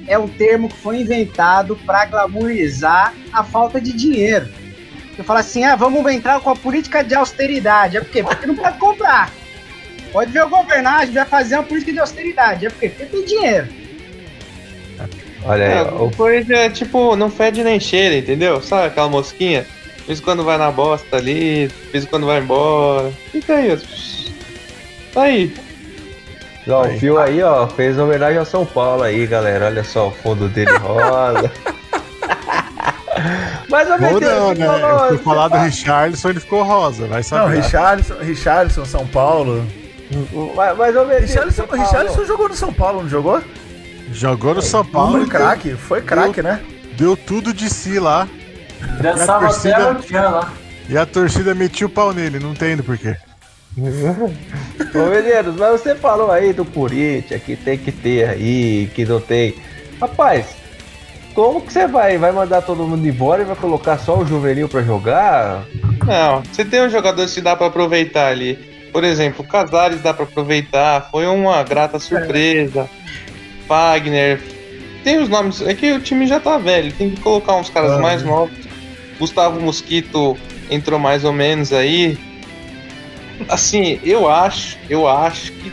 é... é um termo que foi inventado para glamourizar a falta de dinheiro. Você fala assim, ah, vamos entrar com a política de austeridade. É por quê? Porque não pode comprar. Pode ver o governar, a gente vai fazer uma política de austeridade. É por quê? Porque tem dinheiro. Olha aí, é, o coisa é tipo, não fede nem cheira, entendeu? Sabe aquela mosquinha? De vez quando vai na bosta ali, de vez quando vai embora. Fica aí, ó. Tá aí. Ó, o Fio aí, ó, fez homenagem ao São Paulo aí, galera. Olha só o fundo dele rosa. Mas o Ou não, né? Falou, eu fui falar do Richarlison, ele ficou rosa, vai saber. Não, Richarlison, Richarlison, São Paulo. Mas, mas ô, Richarlison, Richarlison jogou no São Paulo, não jogou? Jogou no São Paulo. Foi craque, foi craque, né? Deu tudo de si lá. Dançava torcida, até lá. E a torcida metia o pau nele, não entendo por quê. Ô Medeiros, mas você falou aí do Corinthians que tem que ter aí, que não tem. Rapaz, como que você vai? Vai mandar todo mundo embora e vai colocar só o juvenil para jogar? Não, você tem um jogador que dá para aproveitar ali. Por exemplo, o Casares dá para aproveitar, foi uma grata surpresa. Wagner. Tem os nomes. É que o time já tá velho, tem que colocar uns caras ah, mais novos. Gustavo Mosquito entrou mais ou menos aí. Assim, eu acho, eu acho que,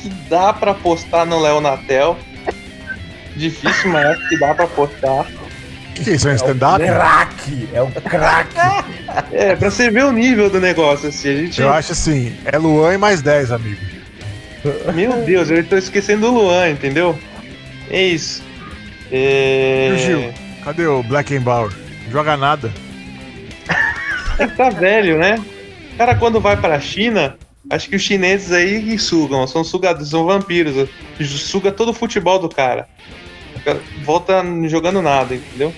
que dá para apostar no Léo Natel. Difícil, mas acho que dá para apostar. Que, que isso é um stand-up? É o craque, é o craque. é, pra você ver o nível do negócio, assim. A gente... Eu acho assim, é Luan e mais 10, amigo. Meu Deus, eu tô esquecendo o Luan, entendeu? É isso. É... E o Gil? Cadê o Blackenbauer? Joga nada. Ele tá velho, né? Cara, quando vai pra China, acho que os chineses aí sugam, são sugados, são vampiros. Suga todo o futebol do cara. volta jogando nada, entendeu?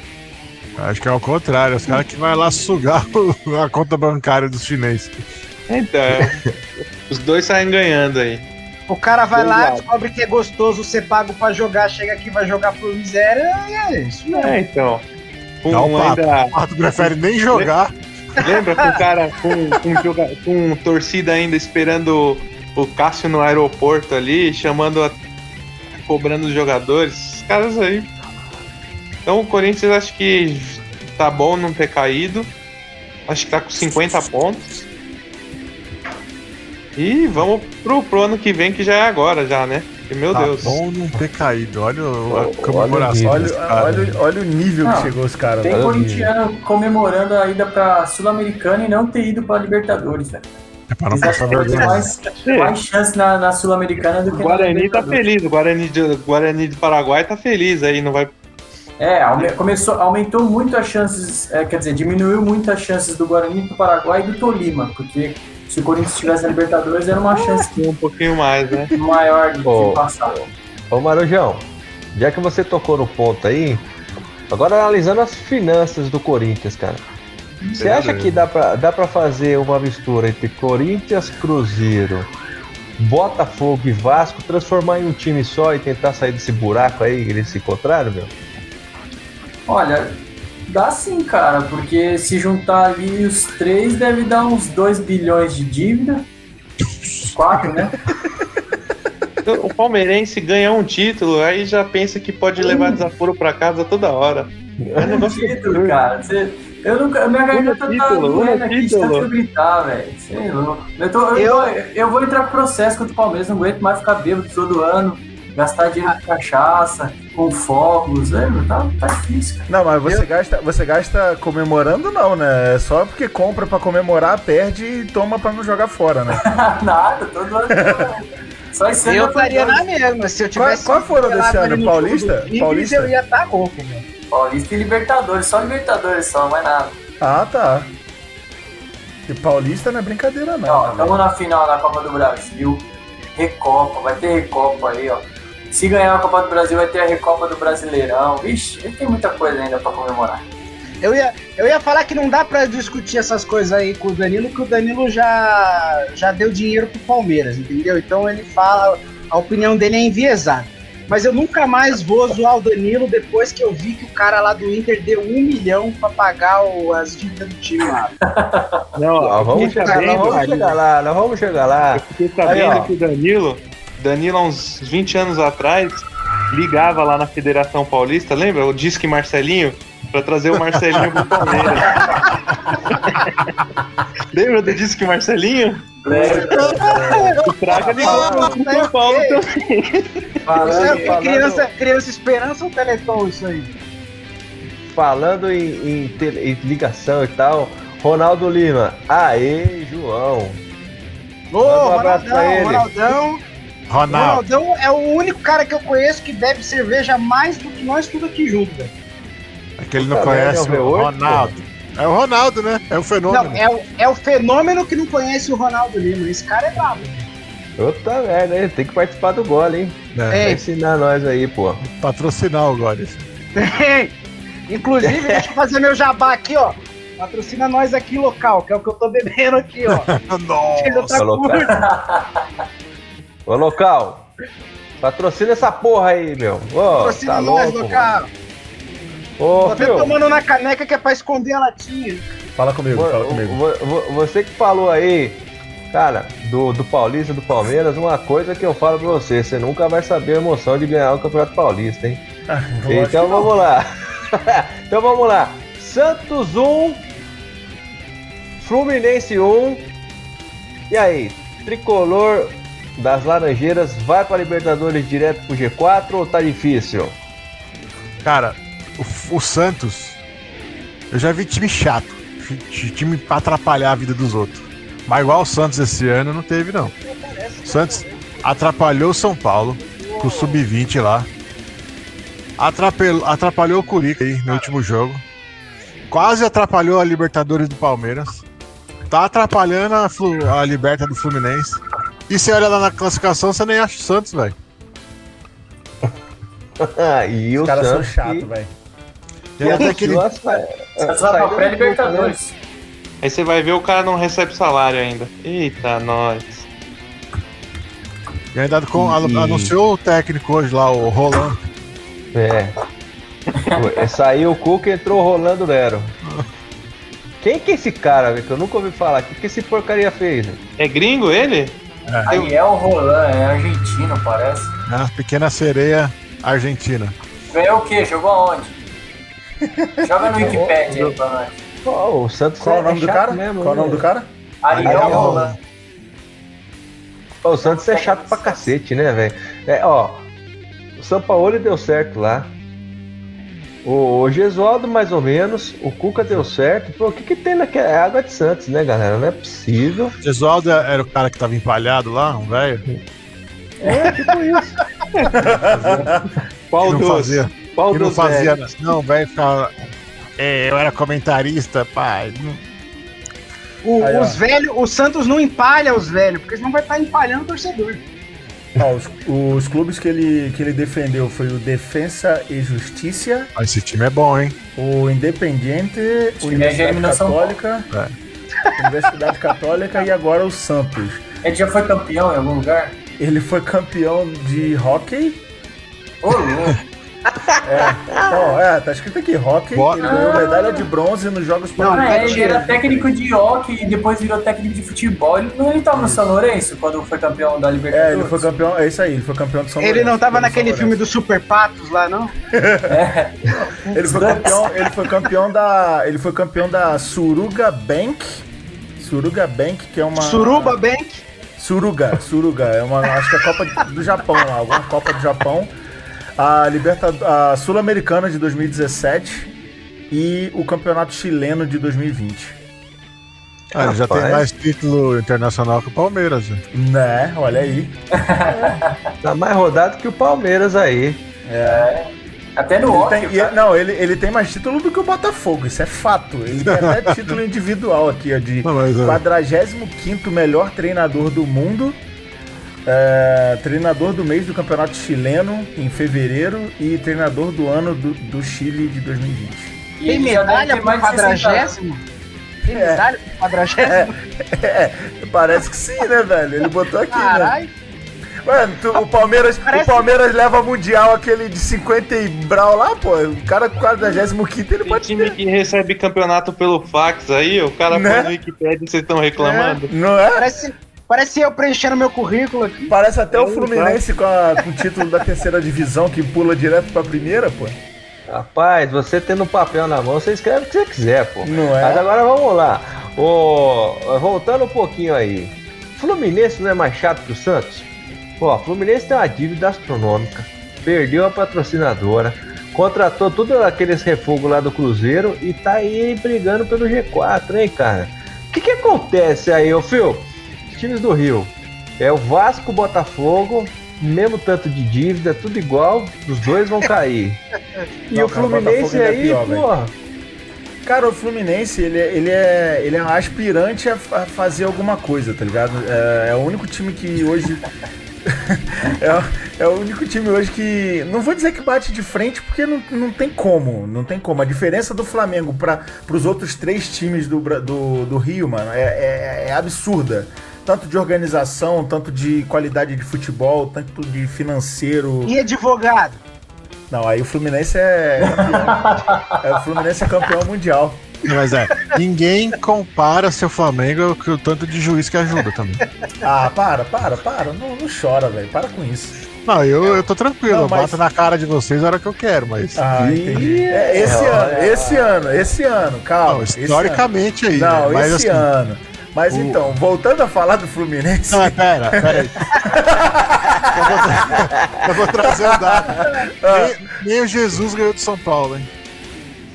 Acho que é o contrário, os caras que vai lá sugar a conta bancária dos chineses. Então, os dois saem ganhando aí. O cara vai lá, descobre que é gostoso ser pago pra jogar, chega aqui vai jogar por miséria, e é isso. Né? É, então. Um, Não, ainda... o Pato prefere nem jogar. Lembra com o cara com, com, com torcida ainda esperando o Cássio no aeroporto ali, chamando a, cobrando os jogadores, esses caras aí. Então o Corinthians acho que tá bom não ter caído. Acho que tá com 50 pontos. E vamos pro, pro ano que vem, que já é agora, já, né? Porque, meu tá Deus. bom não ter caído. Olha a comemoração. Olha, olha, olha, o nível não, que chegou os caras. Tem corintiano comemorando a ida pra Sul-Americana e não ter ido pra Libertadores, velho. É para não passar vergonha. Mais, mais chance na, na Sul-Americana do que o Guarani tá feliz. O Guarani, de, Guarani do Paraguai tá feliz aí, não vai é, começou, aumentou muito as chances, é, quer dizer, diminuiu muito as chances do Guarani do Paraguai e do Tolima, porque se o Corinthians estivesse na Libertadores, era uma chance um pouquinho mais, né? maior de oh, passar. Ô Marujão, já que você tocou no ponto aí, agora analisando as finanças do Corinthians, cara. Você acha que dá pra, dá pra fazer uma mistura entre Corinthians, Cruzeiro, Botafogo e Vasco, transformar em um time só e tentar sair desse buraco aí, eles se encontraram, meu? Olha, Dá sim, cara, porque se juntar ali os três deve dar uns 2 bilhões de dívida. Quatro, né? O palmeirense ganha um título, aí já pensa que pode levar desaforo para casa toda hora. É um negócio título, cara. Você, eu nunca, minha garganta tá doendo aqui de tanto gritar, velho. Sei lá. Eu, tô, eu, Eu- vou- eu vou entrar com processo contra o Palmeiras, não aguento mais ficar bêbado todo ano, gastar dinheiro com cachaça, com fogos, é, tá, tá difícil, cara. Não, mas você gasta, você gasta comemorando não, né? É só porque compra pra comemorar, perde e toma pra não jogar fora, né? Nada, todo ano. Só esse ano Eu eu estaria na mesma. Se eu Qual- tivesse. qual foram desse ano? Paulista? do Tigres, Paulista? Eu ia estar rouco, velho. Paulista e Libertadores, só Libertadores só, mais nada. Ah, tá. E Paulista não é brincadeira não. Ó, né, estamos na final da Copa do Brasil. Recopa, vai ter Recopa aí, ó. Se ganhar a Copa do Brasil, vai ter a Recopa do Brasileirão. Vixe, tem muita coisa ainda pra comemorar. Eu ia, eu ia falar que não dá pra discutir essas coisas aí com o Danilo, que o Danilo já, já deu dinheiro pro Palmeiras, entendeu? Então ele fala, a opinião dele é enviesada. Mas eu nunca mais vou zoar o Danilo depois que eu vi que o cara lá do Inter deu um milhão pra pagar o- as dívidas do time lá. Não, Ó, vamos chegar, nós vamos chegar lá, nós vamos chegar lá. eu fiquei Aí, sabendo ó. que o Danilo, Danilo, há uns 20 anos atrás, ligava lá na Federação Paulista, lembra? O Disque Marcelinho, pra trazer o Marcelinho pro Palmeiras. lembra do Disque Marcelinho? O Praga ligou pro, São Paulo também. Falando, é falando, criança, criança esperança ou Teleton isso aí? falando em, em tele- em ligação e tal, Ronaldo Lima. Aê, João. Ô, um abraço pra Ronaldão, ele. Ronaldão, Ronaldo. Ronaldão é o único cara que eu conheço que bebe cerveja mais do que nós tudo aqui junto, velho. Aquele não Puta conhece merda, é o o V8, Ronaldo. É o Ronaldo, né? É o fenômeno. Não, é o, é o fenômeno que não conhece o Ronaldo Lima. Esse cara é brabo. Puta merda, hein? tem que participar do gole, hein? É, Vai É. ensinar nós aí, pô. Patrocinar o Goles. Inclusive, deixa eu fazer meu jabá aqui, ó. Patrocina nós aqui local, que é o que eu tô bebendo aqui, ó. Chega Nossa. tá. Ô, local, patrocina essa porra aí, meu. Ô, Patrocina tá nós louco, local. Ô, Tô até filho, tomando na caneca que é pra esconder a latinha. Fala comigo, vo- fala comigo. vo- vo- você que falou aí, cara, do, do Paulista, do Palmeiras, uma coisa que eu falo pra você, você nunca vai saber a emoção de ganhar o Campeonato Paulista, hein? Ah, Então vamos lá. então vamos lá. Santos 1, Fluminense 1. E aí, tricolor das Laranjeiras vai para Libertadores direto pro G4 ou tá difícil? Cara, o, o Santos, eu já vi time chato. ti- Time pra atrapalhar a vida dos outros. Mas igual o Santos esse ano não teve, não. O Santos atrapalhou o São Paulo com o Sub-20 lá. Atrapalhou, atrapalhou o Curica aí no último jogo. Quase atrapalhou a Libertadores do Palmeiras. Tá atrapalhando a, a Liberta do Fluminense. E você olha lá na classificação, você nem acha o Santos, velho. e Os o caras são Santos chatos, que- velho. E aí tem aquele, anunciou a sa- Você a vai pra do pré-Libertadores. Aí você vai ver o cara não recebe salário ainda. Eita, nós. E ainda com, E- anunciou o técnico hoje lá, o Roland. É. Foi, Saiu o Cuca e entrou o Rolando Nero. Quem que é esse cara, velho? Que eu nunca ouvi falar. O que, que esse porcaria fez? velho? É gringo ele? É o Roland, é argentino, parece. né? A pequena sereia argentina. Ganhou o quê? Jogou aonde? Joga no Wikipedia aí pra nós. Pô, o Santos Qual é o é nome do cara? mesmo, Qual é o nome né? do cara? Ariel Ariel Roland. Pô, o Santos é chato pra cacete, né, velho? É, ó, o São Paulo deu certo lá. O, o Gesualdo, mais ou menos. O Cuca deu certo. Pô, o que que tem naquela... É água de Santos, né, galera? Não é possível. Gesualdo era o cara que tava empalhado lá, um velho. É, tipo isso. Qual dos? fazia. Qual Que não fazia. velhos? Não, velho ficava. É, eu era comentarista, pai. O, Aí, os velhos, o Santos não empalha os velhos, porque senão vai estar empalhando o torcedor. Ó, os, os clubes que ele, que ele defendeu foi o Defensa e Justiça, Ah, Esse time é bom, hein? o Independiente, Universidade já eliminou São Paulo. Católica, Universidade Católica e agora o Santos. Ele já foi campeão em algum lugar? Ele foi campeão de hockey, Ô, louco. É, então, é, tá escrito aqui, Rock, Boa. ele ganhou medalha de bronze nos Jogos Ah, Pan-Americanos. é, ele era técnico de hockey e depois virou técnico de futebol. Ele não ele tava no São Lourenço quando foi campeão da Libertadores? É, ele foi campeão, é isso aí, ele foi campeão do São Ele não Lourenço, tava naquele filme do Super Patos lá, não? Ele foi campeão, ele foi campeão da, ele foi campeão da Suruga Bank. Suruga Bank, que é uma Suruba Bank. Suruga, Suruga, é uma, acho que é a Copa do Japão, lá, alguma Copa do Japão. A Liberta, a Sul-Americana de 2017 e o Campeonato Chileno de 2020. Ah, ele já tem mais título internacional que o Palmeiras. né? Né? Olha aí. Tá mais rodado que o Palmeiras aí. Até no Ele hockey. tem- e- não, ele, ele tem mais título do que o Botafogo, isso é fato. Ele tem até título individual aqui, ó, de Não, mas, é. 45 melhor treinador do mundo, é, treinador do mês do Campeonato Chileno em fevereiro e treinador do ano do, do Chile de 2020. e Tem medalha ter pro mais de 60 anos. quadragésimo? Tem É. medalha pro quadragésimo? É, parece que sim, né, velho? Ele botou aqui, né? Caralho. Mano, tu- o, Palmeiras, Parece- o Palmeiras leva mundial aquele de 50 e brau lá, pô. O cara com 45 ele Tem pode time ter. que recebe campeonato pelo fax aí, o cara Né? põe no Wikipedia e vocês estão reclamando. Não é? Parece, parece eu preenchendo meu currículo aqui. Parece até o É, Fluminense com, a- com o título da terceira divisão que pula direto pra primeira, pô. Rapaz, você tendo um papel na mão, você escreve o que você quiser, pô. Não é? Mas agora vamos lá. Ô, voltando um pouquinho aí. Fluminense não é mais chato que o Santos? Ó, Fluminense tem uma dívida astronômica. Perdeu a patrocinadora. Contratou tudo aqueles refugos lá do Cruzeiro e tá aí brigando pelo G4, hein, cara? O que que acontece aí, ô Phil? Times do Rio. É o Vasco, Botafogo, mesmo tanto de dívida, tudo igual, os dois vão cair. E Não, o cara, o Fluminense ainda é aí, pior, velho. porra. Cara, o Fluminense, ele, é- ele, é, ele é um aspirante a, a fazer alguma coisa, tá ligado? É, é o único time que hoje. é, o- é o único time hoje que. Não vou dizer que bate de frente, porque não, não tem como. Não tem como. A diferença do Flamengo para os outros três times do, do, do Rio, mano, é, é- é absurda. Tanto de organização, tanto de qualidade de futebol, tanto de financeiro. E advogado? Não, aí o Fluminense é. É, o Fluminense é campeão mundial. Mas é, ninguém compara seu Flamengo com o tanto de juiz que ajuda também. Ah, para, para, para. Não, não chora, velho. Para com isso. Não, eu, eu tô tranquilo, Não, eu mas- bato na cara de vocês na hora que eu quero, mas. Ah, entendi. É, esse é, ano, olha. esse ano, esse ano, calma. Não, esse historicamente aí. ano. Não, né? mas esse assim. ano. Mas o- então, voltando a falar do Fluminense. Não, mas pera, pera aí. eu, vou tra- eu vou trazer um dado. Nem, nem o Jesus ganhou do São Paulo, hein?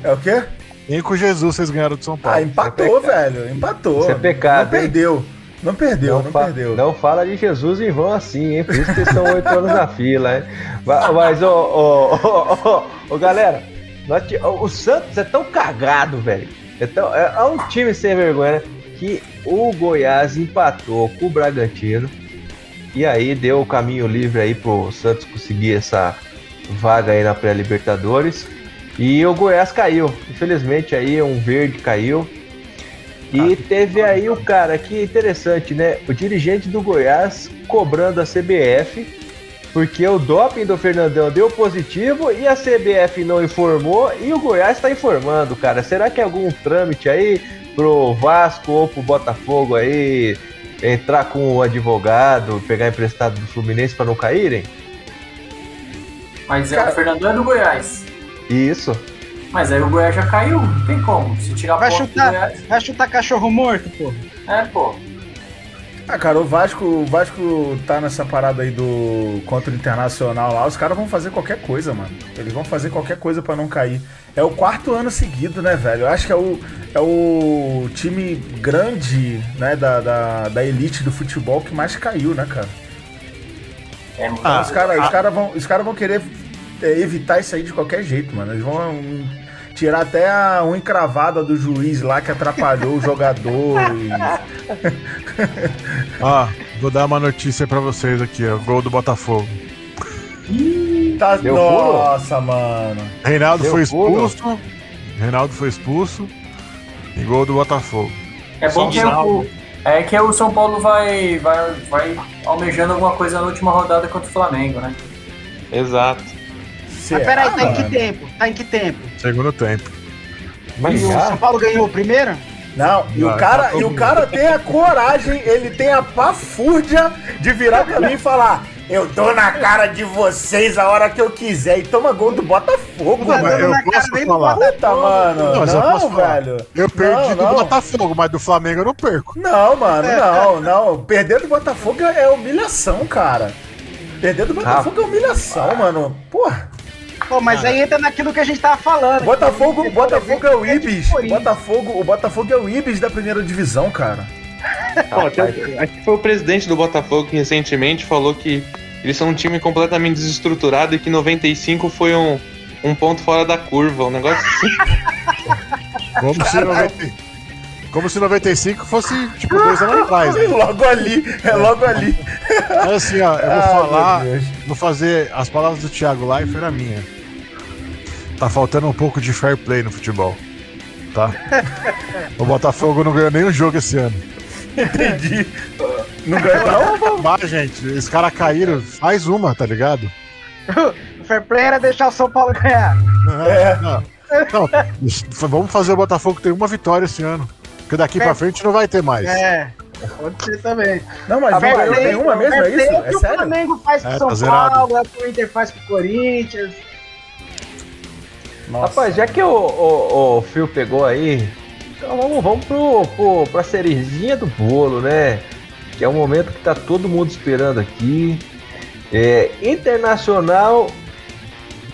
É o quê? Nem com o Jesus vocês ganharam do São Paulo. Ah, empatou, velho. Empatou. Isso é pecado, Não perdeu. Não perdeu, não, fa- perdeu. não fala de Jesus em vão assim, hein? Por isso que estão oito anos na fila, hein? Mas, ô, ô, ô, ô, ô, galera, nós o Santos é tão cagado, velho. É, tão- é- é um time sem vergonha, né? Que o Goiás empatou com o Bragantino. E aí deu o caminho livre aí pro Santos conseguir essa vaga aí na pré-Libertadores. E o Goiás caiu. Infelizmente aí um verde caiu. E teve aí o cara que interessante, né? O dirigente do Goiás cobrando a CBF, porque o doping do Fernandão deu positivo e a CBF não informou e o Goiás está informando, cara. Será que é algum trâmite aí pro Vasco ou pro Botafogo aí entrar com o advogado, pegar emprestado do Fluminense para não caírem? Mas é, o Fernandão é do Goiás. Isso. Mas aí o Goiás já caiu, não tem como. Se tirar Vai chutar, Goiás. vai chutar cachorro morto, pô. É, pô. Ah, cara, o Vasco, o Vasco tá nessa parada aí do contra o Internacional lá. Os caras vão fazer qualquer coisa, mano. Eles vão fazer qualquer coisa pra não cair. É o quarto ano seguido, né, velho? Eu acho que é o, é o time grande, né, da, da, da elite do futebol que mais caiu, né, cara? É, Ah, os caras ah. os cara vão, os cara vão querer é, evitar isso aí de qualquer jeito, mano. Eles vão hum, tirar até a unha encravada do juiz lá que atrapalhou o jogador. e- Ó, vou dar uma notícia pra vocês aqui, ó. Gol do Botafogo. Tá, Deu nossa, mano. Reinaldo Deu foi expulso. Reinaldo foi expulso. E gol do Botafogo. É bom que sinal, o, é que o São Paulo vai, vai, vai almejando alguma coisa na última rodada contra o Flamengo, né? Exato. Mas peraí, tá em que tempo? Tá em que tempo? Segundo tempo. Mas o São Paulo ganhou o primeiro? Não, e o Não, cara, tá e o cara tem a coragem, ele tem a pafúrdia de virar pra mim e falar: Eu dou na cara de vocês a hora que eu quiser. E toma gol do Botafogo, mano. eu cara posso falar. Puta, mano. Não, eu velho. Eu perdi Não, do não. Botafogo, mas do Flamengo eu não perco. Não, mano, não, não. Perder do Botafogo é humilhação, cara. Perder do Botafogo é humilhação, mano. Porra. Pô, mas aí entra naquilo que a gente tava falando. Botafogo, Botafogo é o Ibis. Corinthians. Botafogo, o Botafogo é o Ibis da primeira divisão, cara. Até- acho que foi o presidente do Botafogo que recentemente falou que eles são um time completamente desestruturado e que 95 foi um, um ponto fora da curva. Um negócio assim. Como se, 90... Como se 95 fosse, tipo, dois anos atrás. Né? Logo ali, é logo ali. Mas assim, ó, eu vou Ah, falar, vou fazer as palavras do Thiago Leifert a minha. Tá faltando um pouco de fair play no futebol. Tá? O Botafogo não ganhou nenhum jogo esse ano. Entendi. Não ganhou, não? Mas, gente, os caras caíram, faz uma, tá ligado? O fair play era deixar o São Paulo ganhar. É. Não, não, vamos fazer o Botafogo ter uma vitória esse ano. Porque daqui pra frente não vai ter mais. É, pode ser também. Não, mas não Fair ganhou play- nenhuma mesmo, é isso? o que É o sério? Flamengo faz pro É, São tá zerado. Paulo, é o que o Inter faz pro Corinthians. Nossa. Rapaz, já que o, o, o Phil pegou aí, então vamos, vamos pro, pro, pra cerejinha do bolo, né? Que é o momento que tá todo mundo esperando aqui. É, Internacional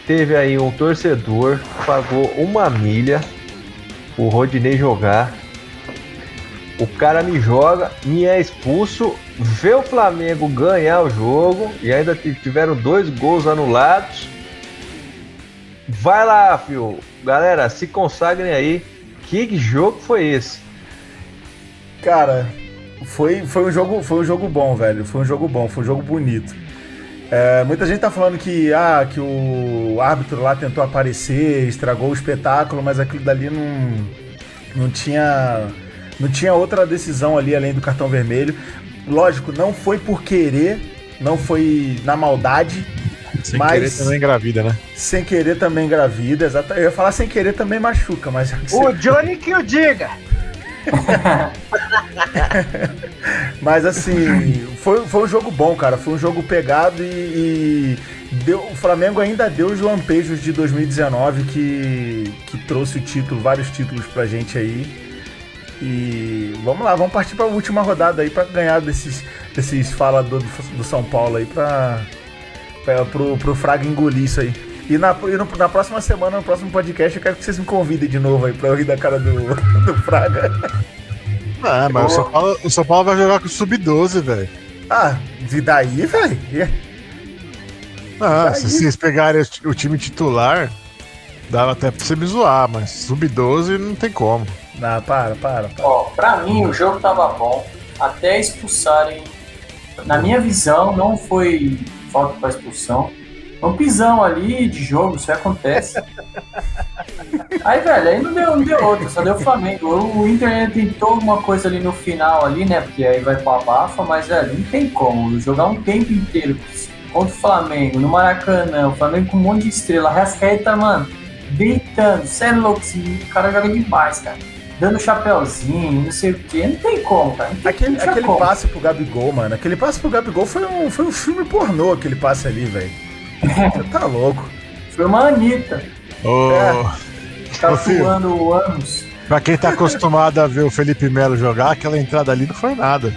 teve aí um torcedor que pagou uma milha o Rodinei jogar. O cara me joga, me é expulso, vê o Flamengo ganhar o jogo e ainda tiveram dois gols anulados. Vai lá, fio. Galera, se consagrem aí. Que jogo foi esse? Cara, foi, foi, um jogo, foi um jogo bom, velho. Foi um jogo bom, foi um jogo bonito. É, muita gente tá falando que, ah, que o árbitro lá tentou aparecer, estragou o espetáculo, mas aquilo dali não, não tinha. Não tinha outra decisão ali além do cartão vermelho. Lógico, não foi por querer, não foi na maldade, Sem Mas- querer também engravida, né? sem querer também engravida, exato. Eu ia falar sem querer também machuca, mas O Johnny que o diga. Mas assim, foi, foi um jogo bom, cara. Foi um jogo pegado e, e deu, o Flamengo ainda deu os lampejos de 2019 que, que trouxe o título, vários títulos pra gente aí. E vamos lá, vamos partir pra última rodada aí pra ganhar desses, desses faladores do, do São Paulo aí pra, pra, pro, pro Fraga engolir isso aí. E, na, e no- na próxima semana, no próximo podcast, eu quero que vocês me convidem de novo aí pra eu rir da cara do, do Fraga. Ah, mas o São, Paulo, o São Paulo vai jogar com o Sub-12, velho. Ah, e daí, velho? Ah, Aí. se vocês pegarem o ti- o time titular, dava até pra você me zoar, mas Sub-12 não tem como. Não, para, para, para. Ó, pra mim o jogo tava bom até expulsarem. Na minha visão, não foi falta pra expulsão. Foi um pisão ali de jogo, isso acontece. Aí, velho, aí não deu, não deu outro, só deu Flamengo. O Inter tentou alguma coisa ali no final ali, né? Porque aí vai pro abafa, mas, velho, não tem como. Jogar um tempo inteiro contra o Flamengo, no Maracanã, o Flamengo com um monte de estrela, Rascaeta, mano, deitando, é louco, esse cara joga demais, cara. Dando chapéuzinho, não sei o que, não tem como, cara. Tem, Aquele, aquele como. passe pro Gabigol, mano. Aquele passe pro Gabigol foi um, foi um filme pornô, aquele passe ali, velho. Você tá louco. Foi uma Anitta, Ô, tá Ô, filho. voando o ânus. Pra quem tá acostumado a ver o Felipe Melo jogar, aquela entrada ali não foi nada.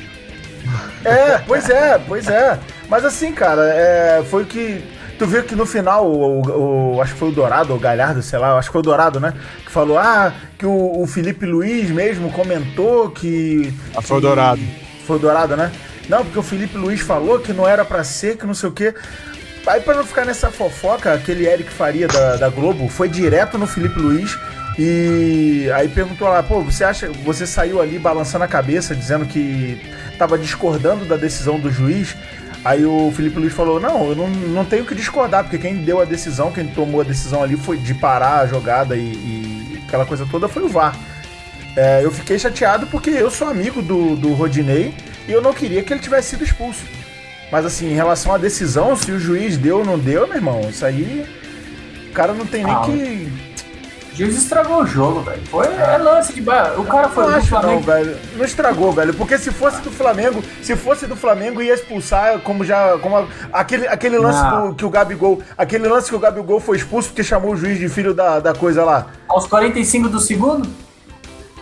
É, pois é, pois é. Mas assim, cara, é, foi o que. Tu viu que no final, o, o- o- acho que foi o Dourado, ou o Galhardo, sei lá, acho que foi o Dourado, né? Que falou, ah, que o, o Felipe Luiz mesmo comentou que. Ah, foi o Dourado. Foi o Dourado, né? Não, porque o Felipe Luiz falou que não era pra ser, que não sei o quê. Aí pra não ficar nessa fofoca, aquele Eric Faria da, da Globo foi direto no Felipe Luiz e aí perguntou lá, pô, você acha, você saiu ali balançando a cabeça, dizendo que tava discordando da decisão do juiz? Aí o Felipe Luiz falou, não, eu não, não tenho que discordar, porque quem deu a decisão, quem tomou a decisão ali foi de parar a jogada e, e aquela coisa toda foi o VAR. É, eu fiquei chateado porque eu sou amigo do, do Rodinei e eu não queria que ele tivesse sido expulso. Mas assim, em relação à decisão, se o juiz deu ou não deu, meu irmão, isso aí cara não tem nem Ah, que. O juiz estragou o jogo, velho. Foi é lance de. O cara foi Não do acho não, Flamengo. velho. Não estragou, velho. Porque se fosse do Flamengo, se fosse do Flamengo, ia expulsar, como já. Como a- aquele, aquele lance do, que o Gabigol. Aquele lance que o Gabigol foi expulso porque chamou o juiz de filho da, da coisa lá. Aos 45 do segundo,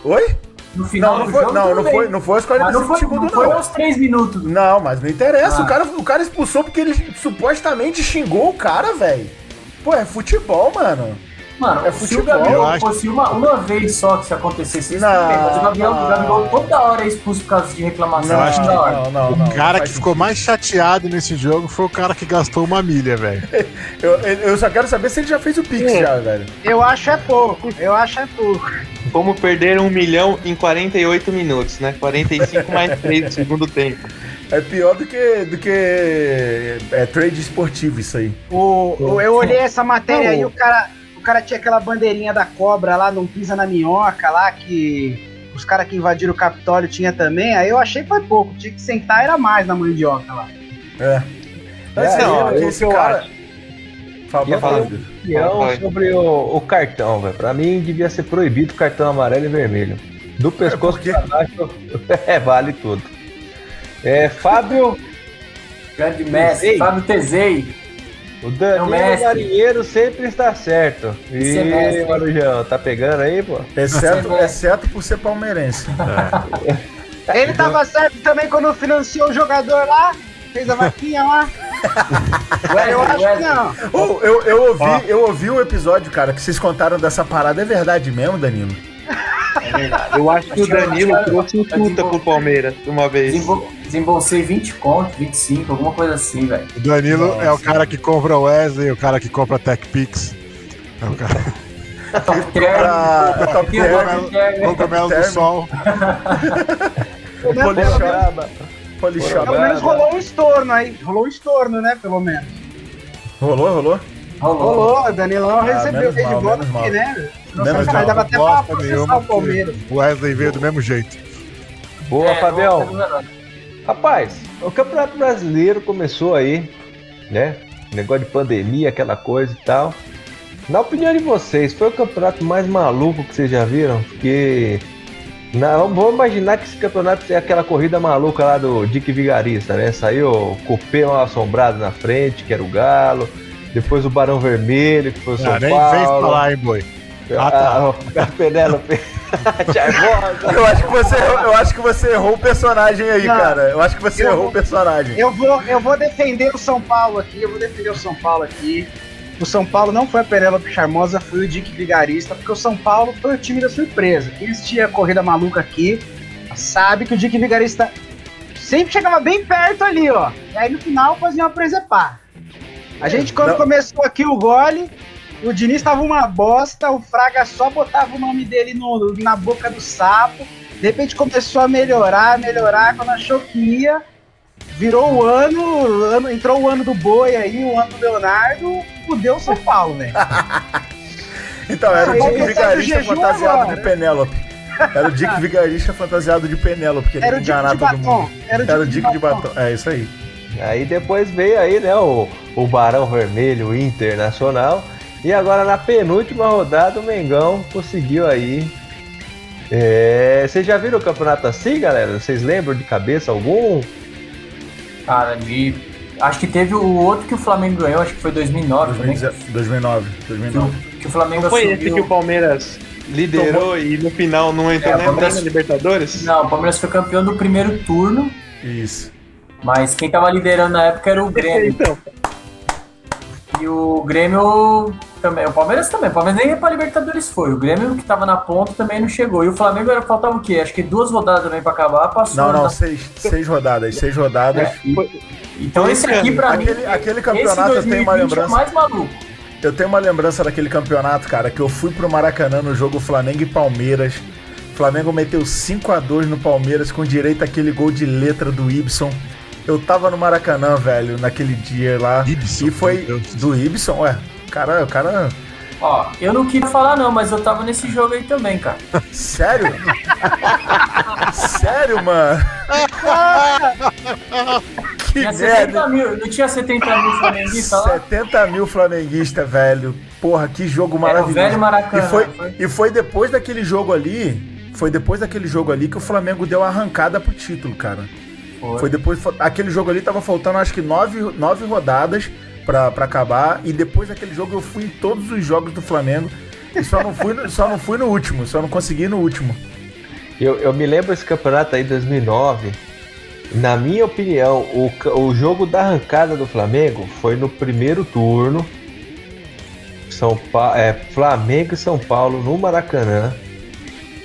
Oi? no final Não, não do foi, jogo. não, não bem. foi, não foi aos Mas 45 não foi, segundos, não foi aos 3 minutos. Não, mas não interessa. Ah. O, cara, o cara expulsou porque ele supostamente xingou o cara, velho. Pô, é futebol, mano. Mano, É se o Gabigol acho. fosse uma, uma vez só que isso acontecesse, isso Não, bem, mas o Gabigol, não. o Gabigol toda hora é expulso por causa de reclamação. Não, acho da hora. não, não, O não. cara não que ficou mais chateado nesse jogo foi o cara que gastou uma milha, velho. Eu, eu só quero saber se ele já fez o Pix É. já, velho. Eu acho é pouco, eu acho é pouco. Como perder um milhão em 48 minutos, né? 45 mais 3 do segundo tempo. É pior do que, do que é, trade esportivo isso aí. O, o- eu olhei essa matéria Não. aí, o cara, cara tinha aquela bandeirinha da cobra lá, não pisa na minhoca lá, que os caras que invadiram o Capitólio tinha também. Aí eu achei que foi pouco, tinha que sentar era mais na mandioca lá. É. Mas É, não, o esse eu cara. acho. Fala, eu fala, tenho Pedro. uma opinião Vai. sobre o, o cartão, velho. Pra mim devia ser proibido o cartão amarelo e vermelho. Do pescoço por quê? pra baixo, é, vale tudo. É, Fábio, Grande Messi, Ei. Fábio Tezei. O É o Danilo mestre. Marinheiro sempre está certo. É E mestre. Marujão, tá pegando aí, pô? Exceto, vê. exceto por ser palmeirense. Ele tava certo também quando financiou o jogador lá, fez a vaquinha lá. eu acho que não. Oh, eu, eu, ouvi, eu ouvi o episódio, cara, que vocês contaram dessa parada. É verdade mesmo, Danilo? Eu acho que o Danilo trouxe puta desenvol- pro Palmeiras uma vez. Desembo- Desembolsei 20 conto, 25, alguma coisa assim, velho. O Danilo Nossa. é o cara que compra o Wesley, o cara que compra a TechPix. É o cara Top Pra- Top Term. Term. Term. mel do sol. O Polishop. Braba. Polishop. Pelo menos rolou um estorno aí. Rolou um estorno, né? Pelo menos. Rolou, rolou? Rolou. Rolou, o Danilão recebeu menos ele de volta aqui, mal. né? Não Menos sei, mal. dava até pra processar o Palmeiras. O Wesley veio do mesmo jeito. Boa, É, Fabião. Rapaz, o Campeonato Brasileiro começou aí, né? Negócio de pandemia, aquela coisa e tal. Na opinião de vocês, foi o campeonato mais maluco que vocês já viram? Porque. Na, vamos, imaginar que esse campeonato é aquela corrida maluca lá do Dick Vigarista, né? Saiu o Cupê mal assombrado na frente, que era o Galo. Depois o Barão Vermelho, que foi o São Ah, nem Paulo. fez falar, hein, boi. a, Ah, tá. a, a Penélope. Eu acho, que você, eu acho que você errou o personagem aí, Não. cara. Eu acho que você Eu errou vou- o personagem. Eu vou, eu vou defender o São Paulo aqui, eu vou defender o São Paulo aqui. O São Paulo não foi a Penélope Charmosa, foi o Dick Vigarista, porque o São Paulo foi o time da surpresa. Quem assistia a corrida maluca aqui sabe que o Dick Vigarista sempre chegava bem perto ali, ó. E aí no final fazia uma presepar. A gente, quando Não. começou aqui o gole, o Diniz tava uma bosta, o Fraga só botava o nome dele no- na boca do sapo. De repente começou a melhorar, melhorar, quando achou que ia. Virou o ano, ano- entrou o ano do Boi aí, o ano do Leonardo, fudeu o São Paulo, velho. Então, era o Dick Vigarista fantasiado agora. de Penélope. Era o Dick Vigarista fantasiado de Penélope, que ele Era Dick enganar de todo batom. mundo. Era o Era o Dick Dick de batom. É isso aí. Aí depois veio aí, né, o, o Barão Vermelho Internacional. E agora na penúltima rodada o Mengão conseguiu aí. É, vocês já viram o campeonato assim, galera? Vocês lembram de cabeça algum? Cara, de. Acho que teve o outro que o Flamengo ganhou, acho que foi 2009 também. 2009. 2009. Que, que o Flamengo Não foi esse assumiu- que o Palmeiras liderou e no final não entrou É, nem Palmeiras- na Libertadores? Não, o Palmeiras foi campeão do primeiro turno, Isso. mas quem tava liderando na época era o Grêmio. Então, E o Grêmio também. O Palmeiras também. O Palmeiras nem pra Libertadores foi. O Grêmio que tava na ponta também não chegou. E o Flamengo era, faltava o quê? Acho que duas rodadas também pra acabar, passou. Não, não, né? seis, seis rodadas. Seis rodadas. É, então esse aqui pra Aquele- mim. aquele campeonato eu tenho uma 2020 é lembrança. o mais maluco. Eu tenho uma lembrança daquele campeonato, cara, que eu fui pro Maracanã no jogo Flamengo e Palmeiras. O Flamengo meteu 5 a 2 no Palmeiras com direito àquele gol de letra do Ibson. Eu tava no Maracanã, velho, naquele dia lá. Ibson, e foi do Ibson, ué. Cara, o cara. Ó, eu não queria falar não, mas eu tava nesse jogo aí também, cara. Sério? Sério, mano? que Tinha merda. 70 mil, não tinha 70 mil flamenguistas lá? 70 mil flamenguistas, velho. Porra, que jogo Era o maravilhoso. velho Maracanã. E foi, foi. e foi depois daquele jogo ali, foi depois daquele jogo ali que o Flamengo deu a arrancada pro título, cara. Foi. Foi depois, aquele jogo ali tava faltando acho que nove, nove rodadas pra, pra acabar, e depois daquele jogo eu fui em todos os jogos do Flamengo, e só não fui, no- só não fui no último, só não consegui no último. Eu, eu me lembro esse campeonato aí, 2009. Na minha opinião, o, o jogo da arrancada do Flamengo foi no primeiro turno. São pa é, Flamengo e São Paulo no Maracanã.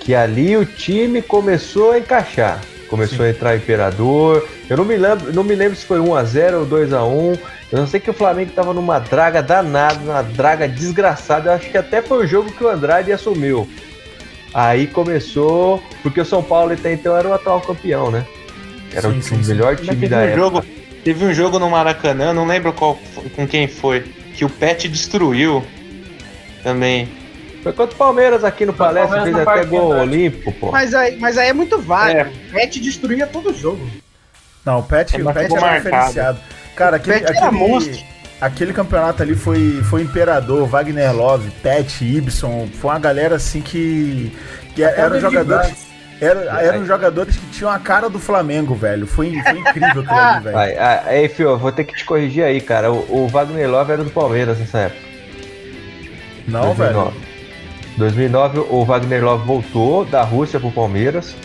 Que ali o time começou a encaixar. Começou a entrar Imperador. Eu não me lembro, não me lembro se foi 1x0 ou 2x1. Eu não sei que o Flamengo tava numa draga danada, uma draga desgraçada. Eu acho que até foi o jogo que o Andrade assumiu. Aí começou, porque o São Paulo até então era o atual campeão, né? Era Sim, o, sim, o sim. melhor Mas time da um época. jogo, teve um jogo no Maracanã, não lembro qual, com quem foi, que o Pet destruiu também. Foi contra o Palmeiras aqui no o Palestra, fez até gol olímpico, pô. Mas aí, mas aí é muito válido. É. O Pet destruía todo jogo. Não, o Pet, É, o Pet era marcado. diferenciado. Cara, aquele, Pet era aquele, monstro. aquele campeonato ali foi, foi Imperador, Wagner Love, Pet, Ibson, foi uma galera assim que, que o eram David jogadores... Braz. Eram, jogadores que tinham a cara do Flamengo, velho. Foi, foi incrível aquilo ali, velho. Ah, aí, Fio, eu vou ter que te corrigir aí, cara. O, o Wagner Love era do Palmeiras nessa época. Não, velho. 2009, o Wagner Love voltou da Rússia pro Palmeiras.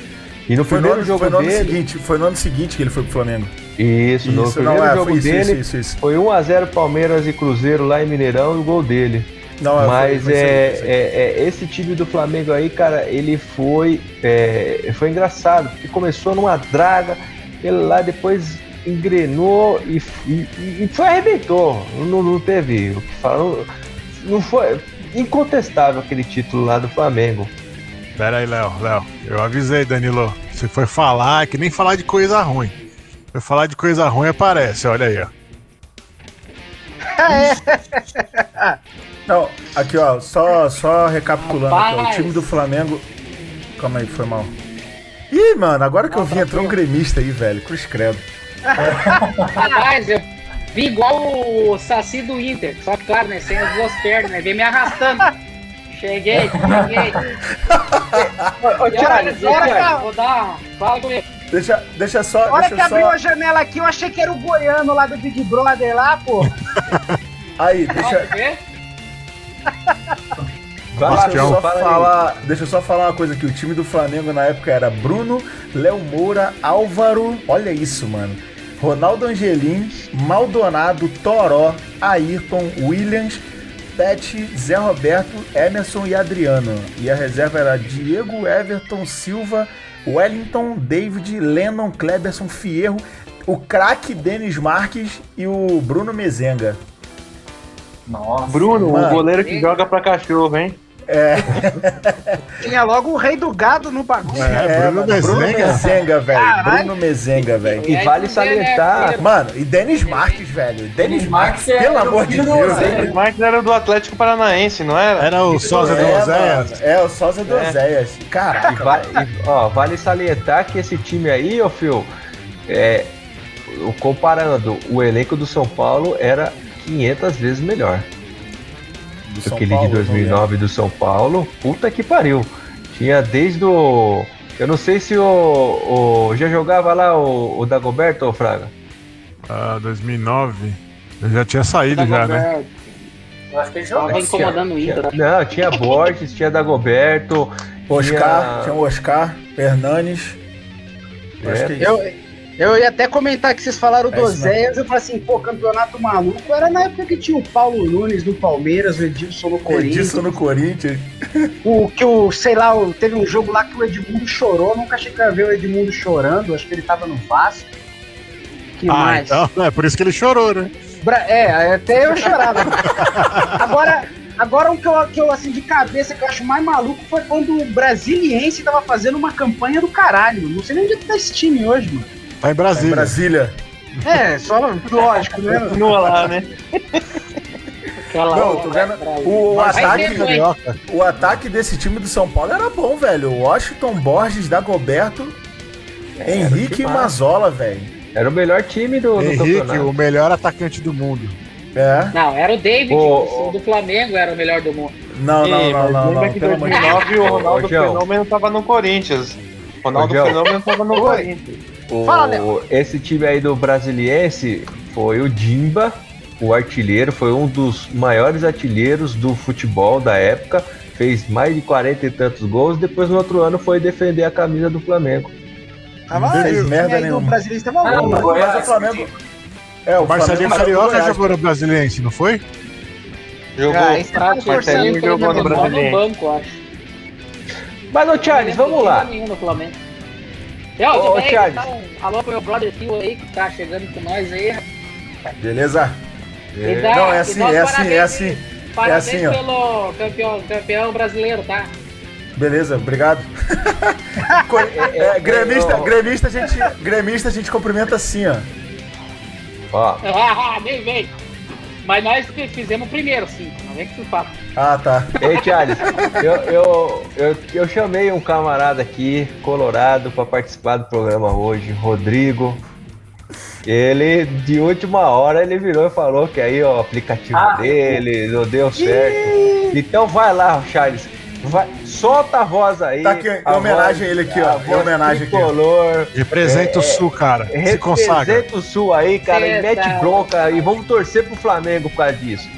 E no Foi no, primeiro ano, jogo foi no ano dele. seguinte, foi no ano seguinte que ele foi pro Flamengo. Isso, no Isso, primeiro não, é, jogo foi isso, dele. isso, isso, isso. Foi 1x0 Palmeiras e Cruzeiro lá em Mineirão e o gol dele. Não, é, Mas foi- foi é, foi isso é- é- esse time do Flamengo aí, cara, ele foi, é, foi engraçado, porque começou numa draga, ele lá depois engrenou e, e, e foi arrebentou. Não, não teve o que falar. Não, foi incontestável aquele título lá do Flamengo. Pera aí, Léo, Léo. Eu avisei, Danilo. Você foi falar, é que nem falar de coisa ruim. Foi falar de coisa ruim, aparece, olha aí, ó. Não, aqui ó, só, só recapitulando aqui, ó, o time do Flamengo. Calma aí, foi mal. Ih, mano, agora que eu vi, entrou um gremista aí, velho. Cruz credo. Rapaz, eu vi igual o Saci do Inter, só que claro, né? Sem as duas pernas, né? Vem me arrastando. Cheguei, cheguei. Ô, olha, Thiago, Thiago, vou dar. Fala comigo. Deixa, deixa só. a- hora deixa que abriu só. a janela aqui, eu achei que era o goiano lá do Big Brother lá, pô. Aí, deixa, ver? Vai lá, deixa, eu só falar, deixa eu só falar uma coisa aqui. O time do Flamengo na época era Bruno, Léo Moura, Álvaro. Olha isso, mano. Ronaldo Angelim, Maldonado, Toró, Ayrton, Williams, Pet, Zé Roberto, Emerson e Adriano. E a reserva era Diego, Everton, Silva, Wellington, David, Lennon, Kleberson, Fierro, o craque Denis Marques e o Bruno Mezenga. Nossa. Bruno, Mano. o goleiro que joga pra cachorro, hein? Tinha logo o rei do gado no bagulho. É, Bruno mano, Bruno Mezenga. Velho. Bruno Mezenga, velho. E vale É, salientar. né, Mano, e Denis Marques, velho. Denis Marques, Marques é pelo amor de Deus. O Marques era do Atlético Paranaense, não era? Era o sósia do É, Oséias. É, o sósia do É. Oséias. E Caraca. va- e, ó, vale salientar que esse time aí, ô Phil, é, comparando o elenco do São Paulo, era 500 vezes melhor. Do São Aquele Paulo, de 2009 do São Paulo, puta que pariu. Tinha desde o. Eu não sei se o. o já jogava lá o, o Dagoberto ou Fraga? Ah, 2009. Eu já tinha saído já, né? Eu acho que ele Tava joga. incomodando o Inter. Não, tinha Borges, tinha Dagoberto. Oscar, tinha- tinha o Oscar, Hernanes. Eu Acho É. que é isso. Eu, eu ia até comentar que vocês falaram do É. Oséias, eu falei assim, pô, campeonato maluco. Era na época que tinha o Paulo Nunes no Palmeiras, o Edilson no Corinthians. Edilson no Corinthians. O que o, sei lá, o- teve um jogo lá que o Edmundo chorou, nunca achei que ia ver o Edmundo chorando, acho que ele tava no Vasco. Que Ah, mais? então, é por isso que ele chorou, né? Bra- É, até eu chorava. agora, agora um que eu, que eu, assim, de cabeça, que eu acho mais maluco foi quando o Brasiliense tava fazendo uma campanha do caralho. Não sei nem onde é que tá esse time hoje, mano. Tá em Tá em Brasília. Brasília. É, só lógico, né? Continua lá, né? Aquela Não, tô vendo. O, o ataque, o ataque desse time do São Paulo era bom, velho. Washington Borges, Dagoberto, Henrique e Mazola, velho. Era o melhor time do, do Henrique, campeonato. o melhor atacante do mundo. É? Não, era o David, o do Flamengo era o melhor do mundo. Não, não, Sim, não, não, lembra não. que em Pelo amor de Deus. 2009 o Ronaldo Ô. Fenômeno tava no Corinthians. Ronaldo Ô. Fenômeno tava no Corinthians. O- Fala, esse time aí do Brasiliense foi o Dimba, o artilheiro, foi um dos maiores artilheiros do futebol da época. Fez mais de 40 e tantos gols. Depois, no outro ano, foi defender a camisa do Flamengo. Tava Não fez merda time aí do nenhuma. brasileiro estava Ah, bom, o. Goiás, o Flamengo. É, O Marcelinho Flamengo Carioca jogou no Brasiliense, não foi? Jogou. Ah, esse Praticamente Marcelinho jogou no banco, acho. Mas, ô Charles, vamos lá. Nenhum no Flamengo. Eu, Ô, também, Charles. então, alô pro meu brother Tio aí que tá chegando com nós aí. Beleza? E dá- Não, é assim, é assim, é assim. Parabéns assim, ó. pelo campeão, campeão brasileiro, tá? Beleza, obrigado. Co- é, gremista, gremista, a gente, gremista a gente cumprimenta assim, ó. Ó, Ah, nem vem. Mas nós fizemos primeiro, sim. Não vem que se fala. Ah, tá. Ei, Charles, eu, eu, eu, eu chamei um camarada aqui, colorado, para participar do programa hoje, Rodrigo. Ele, de última hora, ele virou e falou que aí ó, o aplicativo Ah. dele não deu certo. Então vai lá, Charles. Vai, solta a voz aí. Tá aqui, a homenagem a ele aqui, ó, a homenagem aqui. tricolor. Representa o É, Sul, cara. Se consagra. Representa o Sul aí, cara, e mete tá- bronca e vamos torcer pro Flamengo por causa disso.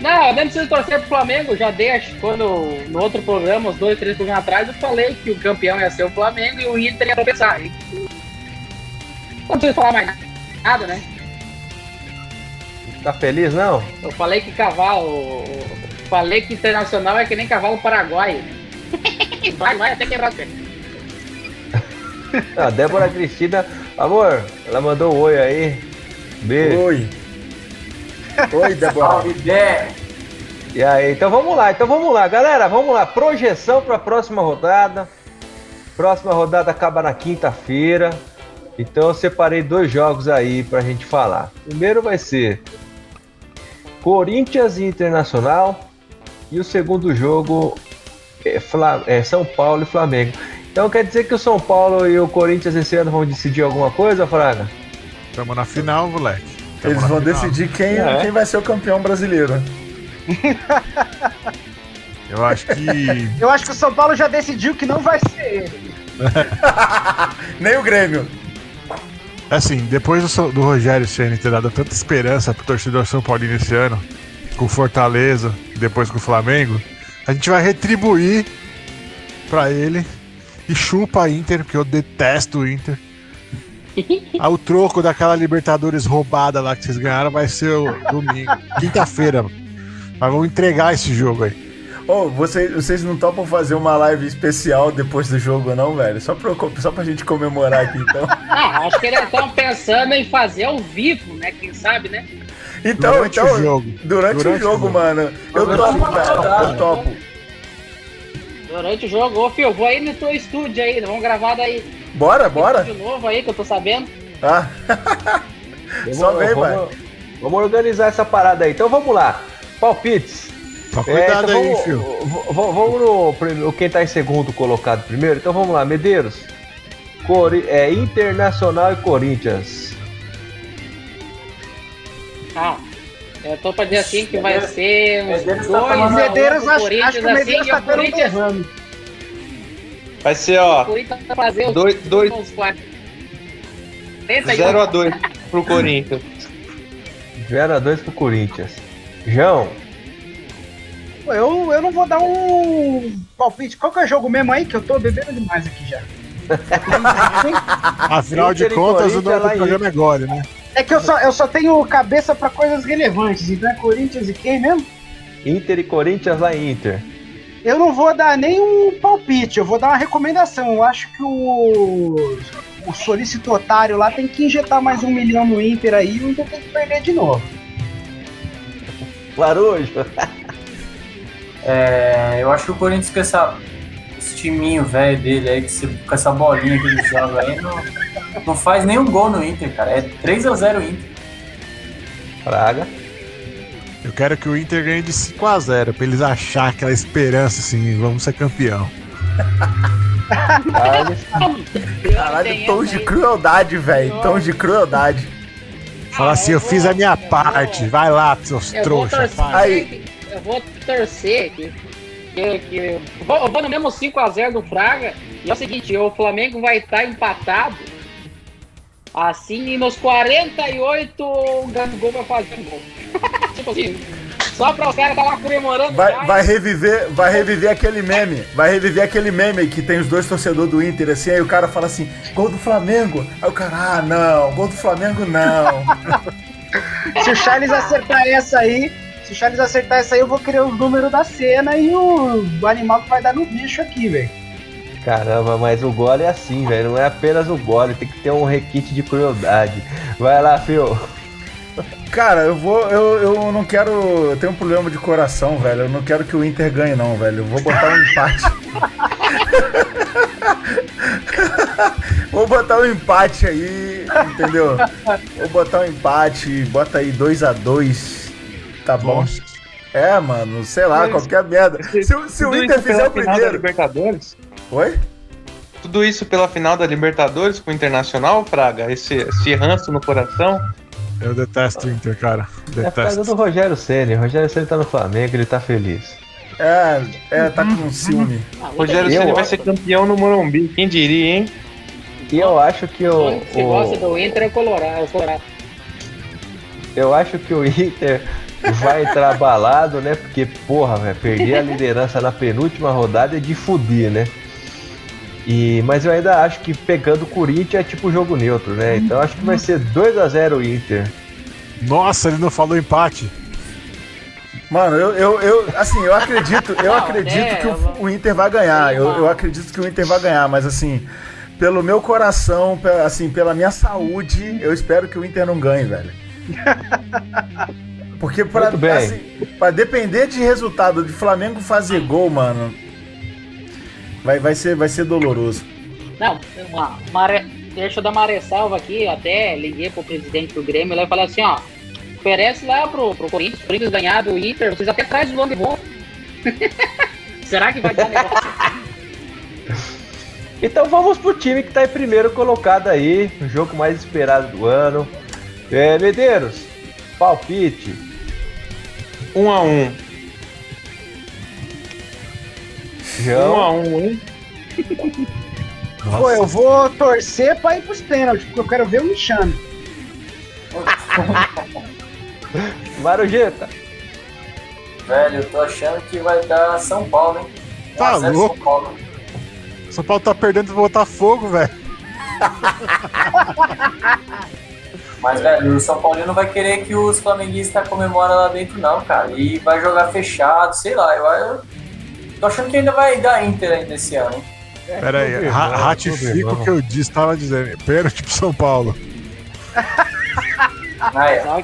Não, eu nem preciso torcer pro Flamengo. Já dei, quando no outro programa, uns dois, três programas atrás, eu falei que o campeão ia ser o Flamengo e o Inter ia tropeçar. E- Não preciso falar mais nada, né? Tá feliz, não? Eu falei que cavalo. Falei que internacional é que nem cavalo paraguaio. Vai, vai até quebrar o pé. A Débora Cristina, amor, ela mandou um oi aí. Beijo. Oi. Oi, Débora. Salve. E aí, então vamos lá, então vamos lá, galera, vamos lá. Projeção para a próxima rodada. Próxima rodada acaba na quinta-feira. Então eu separei dois jogos aí pra gente falar. Primeiro vai ser Corinthians e Internacional. E o segundo jogo é, Fla- é São Paulo e Flamengo. Então quer dizer que o São Paulo e o Corinthians esse ano vão decidir alguma coisa, Fraga? Tamo na final, moleque. Tamo Eles vão final. decidir quem, É. quem vai ser o campeão brasileiro. Eu acho que. Eu acho que o São Paulo já decidiu que não vai ser ele. Nem o Grêmio. Assim, depois do, do Rogério Ceni ter dado tanta esperança pro torcedor São Paulino esse ano, com o Fortaleza, depois com o Flamengo, a gente vai retribuir pra ele e chupa a Inter, porque eu detesto o Inter. O troco daquela Libertadores roubada lá que vocês ganharam vai ser o domingo, quinta-feira. Mas vamos entregar esse jogo aí. Ô, vocês, vocês não topam fazer uma live especial depois do jogo, não, velho? Só pra, só pra gente comemorar aqui, então. Ah, acho que eles estão pensando em fazer ao vivo, né? Quem sabe, né? Então, Durante então. o jogo. Durante, o Durante o jogo, jogo. mano. Eu Durante topo, jogo. Eu topo. Durante o jogo, ô Fio, vou aí no teu estúdio aí, vamos gravar daí. Bora, bora. De novo aí, que eu tô sabendo. Ah, Só vem, vamos, vamos organizar essa parada aí. Então vamos lá. Palpites. É, cuidado então aí, vamos, filho. v- v- Vamos no quem tá em segundo colocado primeiro. Então vamos lá, Medeiros. Cori- é, Internacional e Corinthians. Ah, eu tô pra dizer assim que vai ser uns Medeiros dois tá falando- um Medeiros, acho, Corinthians, acho que o Medeiros assim, e tá o Corinthians, tendo um derrame. Vai ser, ó, o Corinthians vai fazer os Dois- dois- uns quatro. Pensa aí, 0x2 pro Corinthians. 0x2 pro Corinthians. João, Eu, eu não vou dar um palpite. Qual que é o jogo mesmo aí? Que eu tô bebendo demais aqui já. Afinal de contas, o nome do programa é gole, né? É que eu só, eu só tenho cabeça pra coisas relevantes. Então é Corinthians e quem mesmo? Inter e Corinthians lá em Inter. Eu não vou dar nem um palpite, eu vou dar uma recomendação. Eu acho que o, o solicito otário lá tem que injetar mais um milhão no Inter aí e o Inter tem que perder de novo. Larujo. É, eu acho que o Corinthians com essa, esse timinho velho dele aí, que se- com essa bolinha que ele joga aí, não, não faz nenhum gol no Inter, cara. É 3x0 Inter. Praga. Eu quero que o Inter ganhe de 5x0, pra eles achar aquela esperança assim, vamos ser campeão. Caralho, Tem tons de crueldade, velho. Tons de crueldade. Fala assim, eu fiz a minha parte. Vai lá, seus Eu trouxas. Aí. eu vou torcer que, que, que- eu, vou, eu vou no mesmo 5x0 do Fraga. E é o seguinte, o Flamengo vai estar empatado. Assim, e nos 48 o Gabigol vai fazer um gol. tipo assim, só para os caras estar lá comemorando. Vai, vai reviver, vai reviver aquele meme. Vai reviver aquele meme que tem os dois torcedores do Inter, assim, aí o cara fala assim, gol do Flamengo. Aí o cara, ah, não, gol do Flamengo não. Se o Charles acertar essa aí, se o Charles acertar essa aí, eu vou querer os números da cena e o, o animal que vai dar no bicho aqui, velho. Caramba, mas o gole é assim, velho. Não é apenas o gole, tem que ter um requinte de crueldade. Vai lá, Phil. Cara, eu vou. Eu, eu não quero. Eu tenho um problema de coração, velho. Eu não quero que o Inter ganhe, não, velho. Eu vou botar um empate. vou botar um empate aí, entendeu? Vou botar um empate, bota aí 2 a 2 Tá bom? Nossa. É, mano, sei lá, qualquer merda. Se, se o Inter fizer o primeiro. Libertadores? Oi? Tudo isso pela final da Libertadores com o Internacional, Fraga? Esse, esse ranço no coração? Eu detesto o Inter, cara. É por causa do Detesto. Rogério Ceni. O Rogério Ceni tá no Flamengo, ele tá feliz. É, é, tá com ciúme. Ah, Rogério Ceni vai ser campeão no Morumbi, quem diria, hein? E eu acho que o, que gosta do Inter é o Colorado. o Colorado. eu acho que o Inter vai entrar abalado, né? Porque porra, velho, perder a liderança na penúltima rodada é de fudir, né? E, mas eu ainda acho que pegando o Corinthians é tipo jogo neutro, né? Então acho que vai ser 2 a 0 o Inter. Nossa, ele não falou empate. Mano, eu, eu, eu assim, eu acredito, eu Não, acredito né, que o, o Inter vai ganhar. Eu, eu acredito que o Inter vai ganhar, mas assim, pelo meu coração, assim, pela minha saúde, eu espero que o Inter não ganhe, velho. Porque bem. assim, pra depender de resultado de Flamengo fazer gol, mano, vai, vai, ser, vai ser doloroso. Não, uma, uma, deixa eu dar uma ressalva aqui, até liguei pro presidente do Grêmio lá e falei assim, ó, oferece lá pro, pro Corinthians, pro Corinthians ganhar do Inter, vocês até trazem o nome bom. Será que vai dar negócio? Então vamos pro time que tá em primeiro colocado aí, o jogo mais esperado do ano. É, Medeiros, palpite. Um a um. Um João, a um, hein? Pô, eu vou torcer pra ir pros pênaltis, porque eu quero ver o Michano. Marujeta. Velho, eu tô achando que vai dar São Paulo, hein? Tá 1 a 0 louco. São Paulo. São Paulo tá perdendo pro Botafogo, velho. Mas, velho, o São Paulo não vai querer que os flamenguistas comemorem lá dentro, não, cara. E vai jogar fechado, sei lá. Eu, eu tô achando que ainda vai dar Inter ainda esse ano, hein? Pera aí, ra- ratifico o que eu disse, tava dizendo. Pênalti pro São Paulo. Ah, é. Só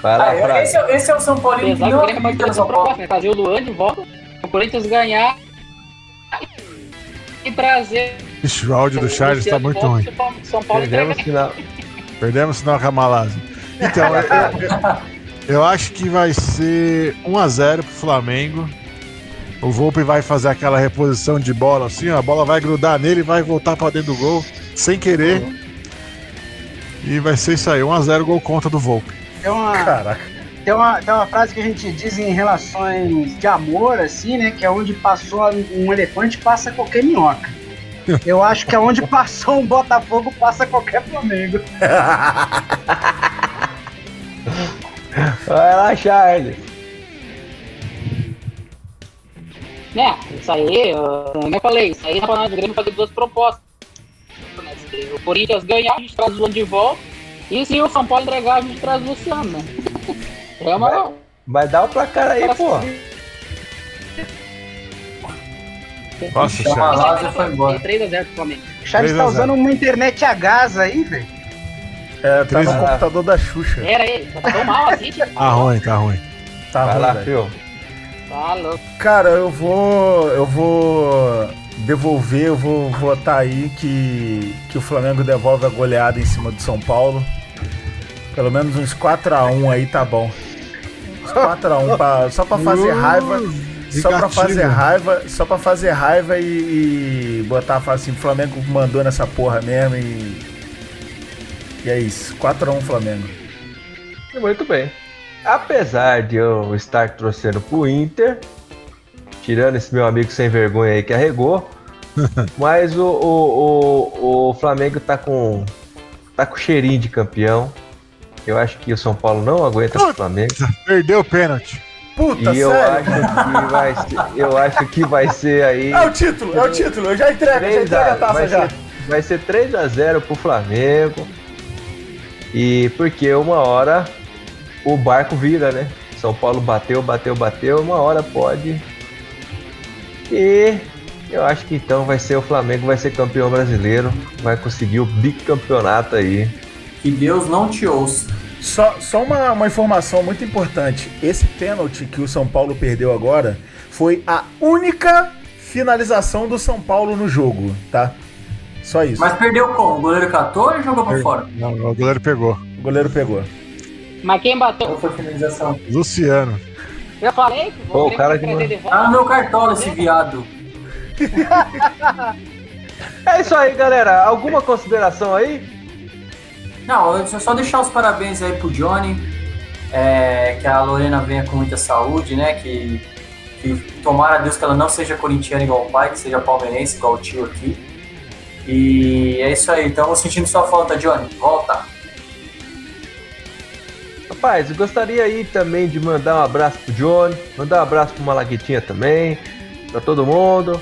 Vai lá, Ah, eu- Fraga. esse, é, esse é o São Paulino que que não o acredita fazer no São Paulo. Fazer o Luan de volta, o Corinthians ganhar e trazer. Ixi, o áudio do Charles tá muito ruim. São Paulo Perdemos entrega. final. Perdemos o sinal Ramalazzi. Então, eu, eu- eu acho que vai ser 1x0 pro Flamengo. O Volpe vai fazer aquela reposição de bola assim, ó, a bola vai grudar nele e vai voltar pra dentro do gol, sem querer. E vai ser isso aí, 1x0 gol contra do Volpe. Tem uma, Caraca. tem, uma, tem uma frase que a gente diz em relações de amor, assim, né? Que é onde passou um elefante, passa qualquer minhoca. Eu acho que é onde passou um Botafogo, passa qualquer Flamengo. Vai lá, Charles. Né, isso aí, como eu falei, isso aí dá pra nós do Grêmio fazer duas propostas. Se o Corinthians ganhar, a gente traz o Luan de volta. E se o São Paulo entregar, a gente traz o Luciano, né? É uma. Vai dar o placar aí, pô. Nossa, Chama Charles. lá, já foi embora. 3x0 pro Flamengo. O Charles 3 tá a 0. usando uma internet a gás aí, velho. É, tá no Três a- computador da Xuxa. Era ele, tá tão mal assim, tipo, Tá ruim, tá ruim. Tá Vai ruim, lá, velho. Tá louco. Cara, eu vou. Eu vou devolver, eu vou votar aí que, que o Flamengo devolve a goleada em cima do São Paulo. Pelo menos uns 4x1 aí tá bom. Uns 4x1 pra, só pra fazer raiva. Só pra fazer raiva, só pra fazer raiva e, e botar assim, o Flamengo mandou nessa porra mesmo e. E é isso, 4x1 Flamengo. Muito bem. Apesar de eu estar torcendo pro Inter, tirando esse meu amigo sem vergonha aí que arregou, mas o, o, o, o Flamengo tá com, tá com cheirinho de campeão. Eu acho que o São Paulo não aguenta o Flamengo. Perdeu o pênalti. Puta, e eu sério? acho que vai ser, eu acho que vai ser aí. É o título, é o título. Eu já entrego, já 3 entrego a a, taça vai, já. ser, vai ser 3 a 0 pro Flamengo. E porque uma hora o barco vira, né? São Paulo bateu, bateu, bateu, uma hora pode. E eu acho que então vai ser o Flamengo, vai ser campeão brasileiro, vai conseguir o bicampeonato aí. Que Deus não te ouça. Só, só uma, uma informação muito importante. Esse pênalti que o São Paulo perdeu agora foi a única finalização do São Paulo no jogo, tá? Só isso. Mas perdeu como? O goleiro catou ou jogou pra fora? Não, o goleiro pegou. O goleiro pegou. Mas quem bateu? Ou foi finalização? Luciano. Já falei que Pô, vou o cara que Tá no meu cartola esse viado. É isso aí, galera. Alguma consideração aí? Não, eu só deixar os parabéns aí pro Johnny. é, que a Lorena venha com muita saúde, né? Que, que tomara a Deus que ela não seja corintiana igual o pai, que seja palmeirense igual o tio aqui. E é isso aí. Estamos sentindo sua falta, Johnny. Volta. Rapaz, eu gostaria aí também de mandar um abraço pro Johnny, mandar um abraço pro Malaguetinha também, pra todo mundo.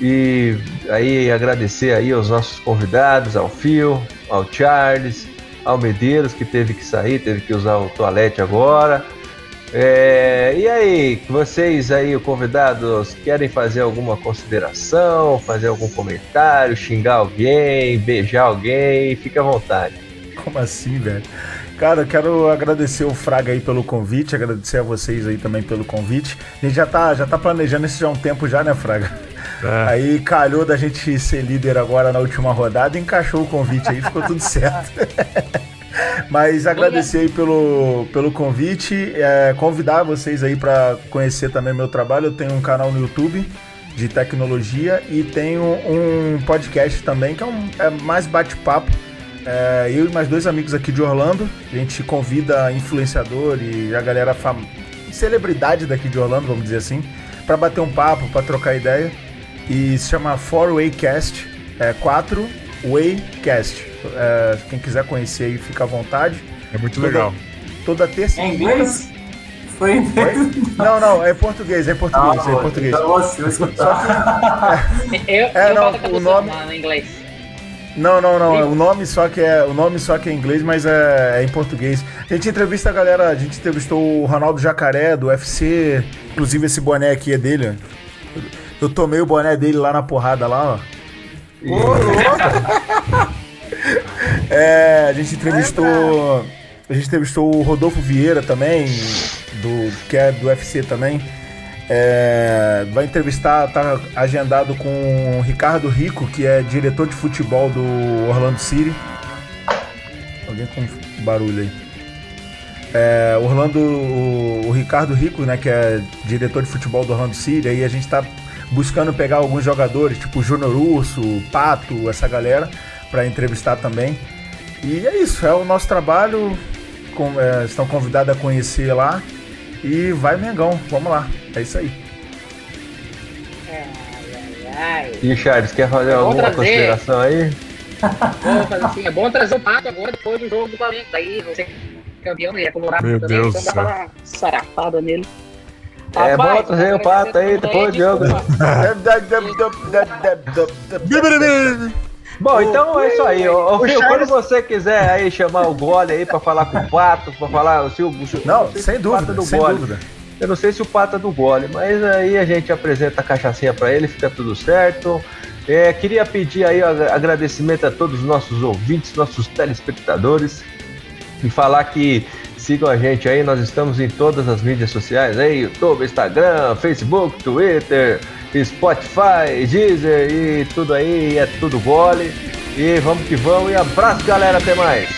E aí agradecer aí aos nossos convidados, ao Phil, ao Charles, ao Medeiros, que teve que sair, teve que usar o toalete agora. É, e aí, vocês aí, convidados, querem fazer alguma consideração, fazer algum comentário, xingar alguém, beijar alguém? Fique à vontade. Como assim, velho? Cara, eu quero agradecer o Fraga aí pelo convite, agradecer a vocês aí também pelo convite. A gente já tá, já tá planejando isso já há um tempo já, né, Fraga? É. Aí calhou da gente ser líder agora na última rodada, encaixou o convite aí, ficou tudo certo. Mas agradecer aí pelo, pelo convite, é, convidar vocês aí para conhecer também meu trabalho. Eu tenho um canal no YouTube de tecnologia e tenho um podcast também que é, um, é mais bate-papo. É, eu e mais dois amigos aqui de Orlando, a gente convida influenciador e a galera fam... celebridade daqui de Orlando, vamos dizer assim, para bater um papo, para trocar ideia. E se chama 4Waycast, é 4 Waycast. É, quem quiser conhecer aí, fica à vontade. É muito Toda- legal. Toda terça. É inglês? Foi em inglês? Não, não, é em português, é em português, é em português. Então, você vai escutar. Eu, É, eu não, o nome- na- no inglês. Não, não, não. O nome só que é, o nome só que é em inglês, mas é, é em português. A gente entrevista a galera, a gente entrevistou o Ronaldo Jacaré do UFC, inclusive esse boné aqui é dele. Eu tomei o boné dele lá na porrada lá, ó. É, a gente entrevistou, a gente entrevistou o Rodolfo Vieira também, do que é do UFC também. É, vai entrevistar, tá agendado com o Ricardo Rico, que é diretor de futebol do Orlando City. Alguém com barulho aí. É, Orlando, o, o Ricardo Rico, né, que é diretor de futebol do Orlando City, aí a gente tá buscando pegar alguns jogadores, tipo Júnior Urso, Pato, essa galera, para entrevistar também. E é isso, é o nosso trabalho. Com- é, estão convidados a conhecer lá. E vai Mengão, vamos lá. É isso aí. Ai, ai, ai. E Charles, quer fazer vou alguma trazer. consideração aí? Fazer assim. É bom trazer o pato agora depois do jogo do Flamengo. Daí você é campeão e é colorado Meu também. Deus então dá pra céu. dar uma sarafada nele. É Rapaz, bom trazer o pato aí depois do jogo. Bom, então é isso aí. Ô, Fio, quando você quiser aí chamar o Gole aí pra falar com o Pato, pra falar o, se o- Não, sem é dúvida, do sem Gole. dúvida. Eu não sei se o Pato é do Gole, mas aí a gente apresenta a cachaçinha pra ele, fica tudo certo. É, queria pedir aí agra- agradecimento a todos os nossos ouvintes, nossos telespectadores e falar que sigam a gente aí, nós estamos em todas as mídias sociais aí, YouTube, Instagram, Facebook, Twitter, Spotify, Deezer e tudo aí, é tudo gole. E vamos que vamos e abraço galera, até mais.